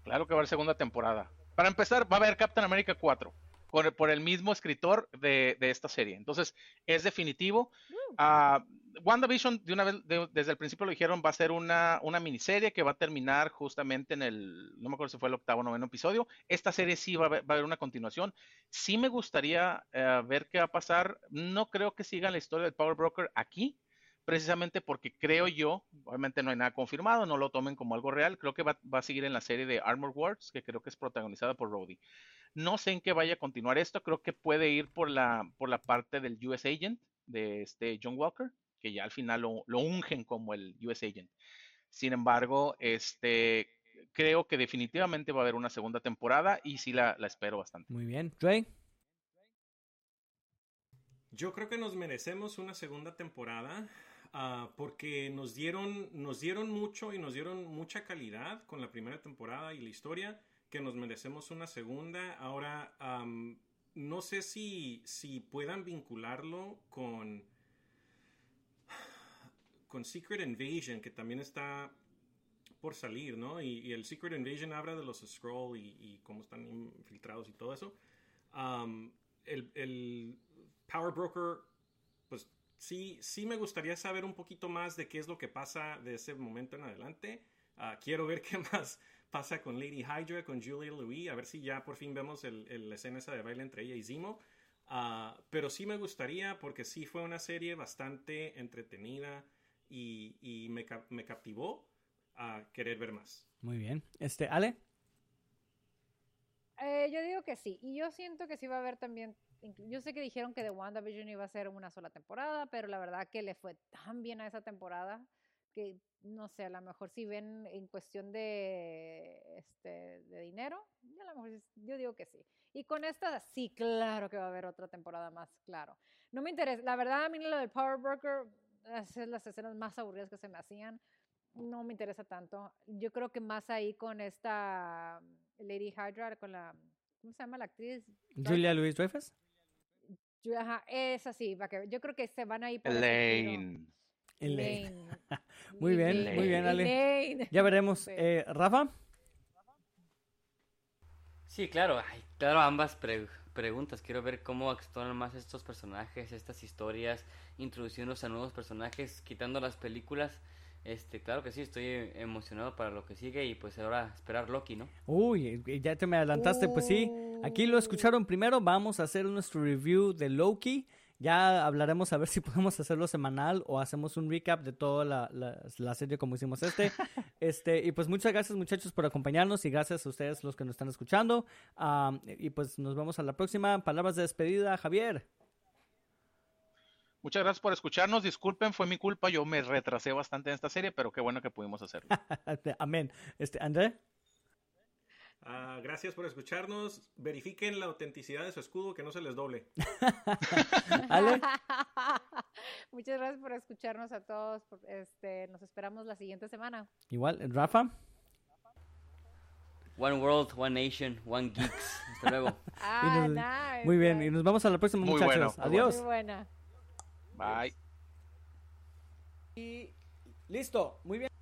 Claro que va a haber segunda temporada. Para empezar, va a haber Captain America 4 por, por el mismo escritor de, de esta serie. Entonces, es definitivo. Ah, WandaVision, de una vez, de- desde el principio lo dijeron, va a ser una, una miniserie que va a terminar justamente en el, no me acuerdo si fue el octavo o noveno episodio. Esta serie sí va a haber, va a haber una continuación. Sí me gustaría eh, ver qué va a pasar. No creo que sigan la historia del Power Broker aquí, precisamente porque creo yo, obviamente no hay nada confirmado, no lo tomen como algo real, creo que va, va a seguir en la serie de Armor Wars, que creo que es protagonizada por Rhodey. No sé en qué vaya a continuar esto. Creo que puede ir por la, por la parte del US Agent de este John Walker, que ya al final lo, lo ungen como el US Agent. Sin embargo, este, creo que definitivamente va a haber una segunda temporada y sí la, la espero bastante. Muy bien. Dre. Yo creo que nos merecemos una segunda temporada uh, porque nos dieron, nos dieron mucho y nos dieron mucha calidad con la primera temporada y la historia, que nos merecemos una segunda. Ahora, um, no sé si, si puedan vincularlo con, con Secret Invasion, que también está por salir, ¿no? Y, y el Secret Invasion habla de los Scroll y, y, cómo están infiltrados y todo eso. Um, el, el Power Broker, pues sí, sí me gustaría saber un poquito más de qué es lo que pasa de ese momento en adelante. Uh, quiero ver qué más pasa con Lady Hydra, con Julia Louis, a ver si ya por fin vemos el, el, la escena esa de baile entre ella y Zemo. Uh, pero sí me gustaría porque sí fue una serie bastante entretenida y, y me, me, captivó a querer ver más. Muy bien. Este, Ale. Eh, yo digo que sí. Y yo siento que sí va a haber también yo sé que dijeron que The WandaVision iba a ser una sola temporada, pero la verdad que le fue tan bien a esa temporada que no sé, a lo mejor si ven en cuestión de este de dinero, a lo mejor yo digo que sí. Y con esta sí, claro que va a haber otra temporada más, claro. No me interesa, la verdad a mí lo del Power Broker las escenas más aburridas que se me hacían. No me interesa tanto. Yo creo que más ahí con esta Lady Hydra con la ¿cómo se llama la actriz? Julia Louis Dreyfus. Ajá, es así, va que, yo creo que se van a ir por Elaine. Elaine. muy bien, Elaine. muy bien, Ale. Elaine. Ya veremos. Sí. Eh, ¿Rafa? Sí, claro, Ay, claro, ambas pre preguntas. Quiero ver cómo actúan más estos personajes, estas historias, introduciéndose a nuevos personajes, quitando las películas. Este, claro que sí, estoy emocionado para lo que sigue y pues ahora esperar Loki, ¿no? Uy, ya te me adelantaste, pues sí. Aquí lo escucharon primero, vamos a hacer nuestro review de Loki. Ya hablaremos a ver si podemos hacerlo semanal o hacemos un recap de toda la, la, la serie como hicimos este. este. Y pues muchas gracias muchachos por acompañarnos y gracias a ustedes los que nos están escuchando. Um, y pues nos vemos a la próxima. Palabras de despedida, Javier. Muchas gracias por escucharnos. Disculpen, fue mi culpa. Yo me retrasé bastante en esta serie, pero qué bueno que pudimos hacerlo. Amén. Este, André. Uh, gracias por escucharnos. Verifiquen la autenticidad de su escudo, que no se les doble. Ale. Muchas gracias por escucharnos a todos. Este, nos esperamos la siguiente semana. Igual, Rafa. One World, One Nation, One Geeks. Hasta luego. ah, nos, nice, muy bien, y nos vemos a la próxima, muy muchachos. Bueno, Adiós. Muy buena. Bye. Y listo, muy bien.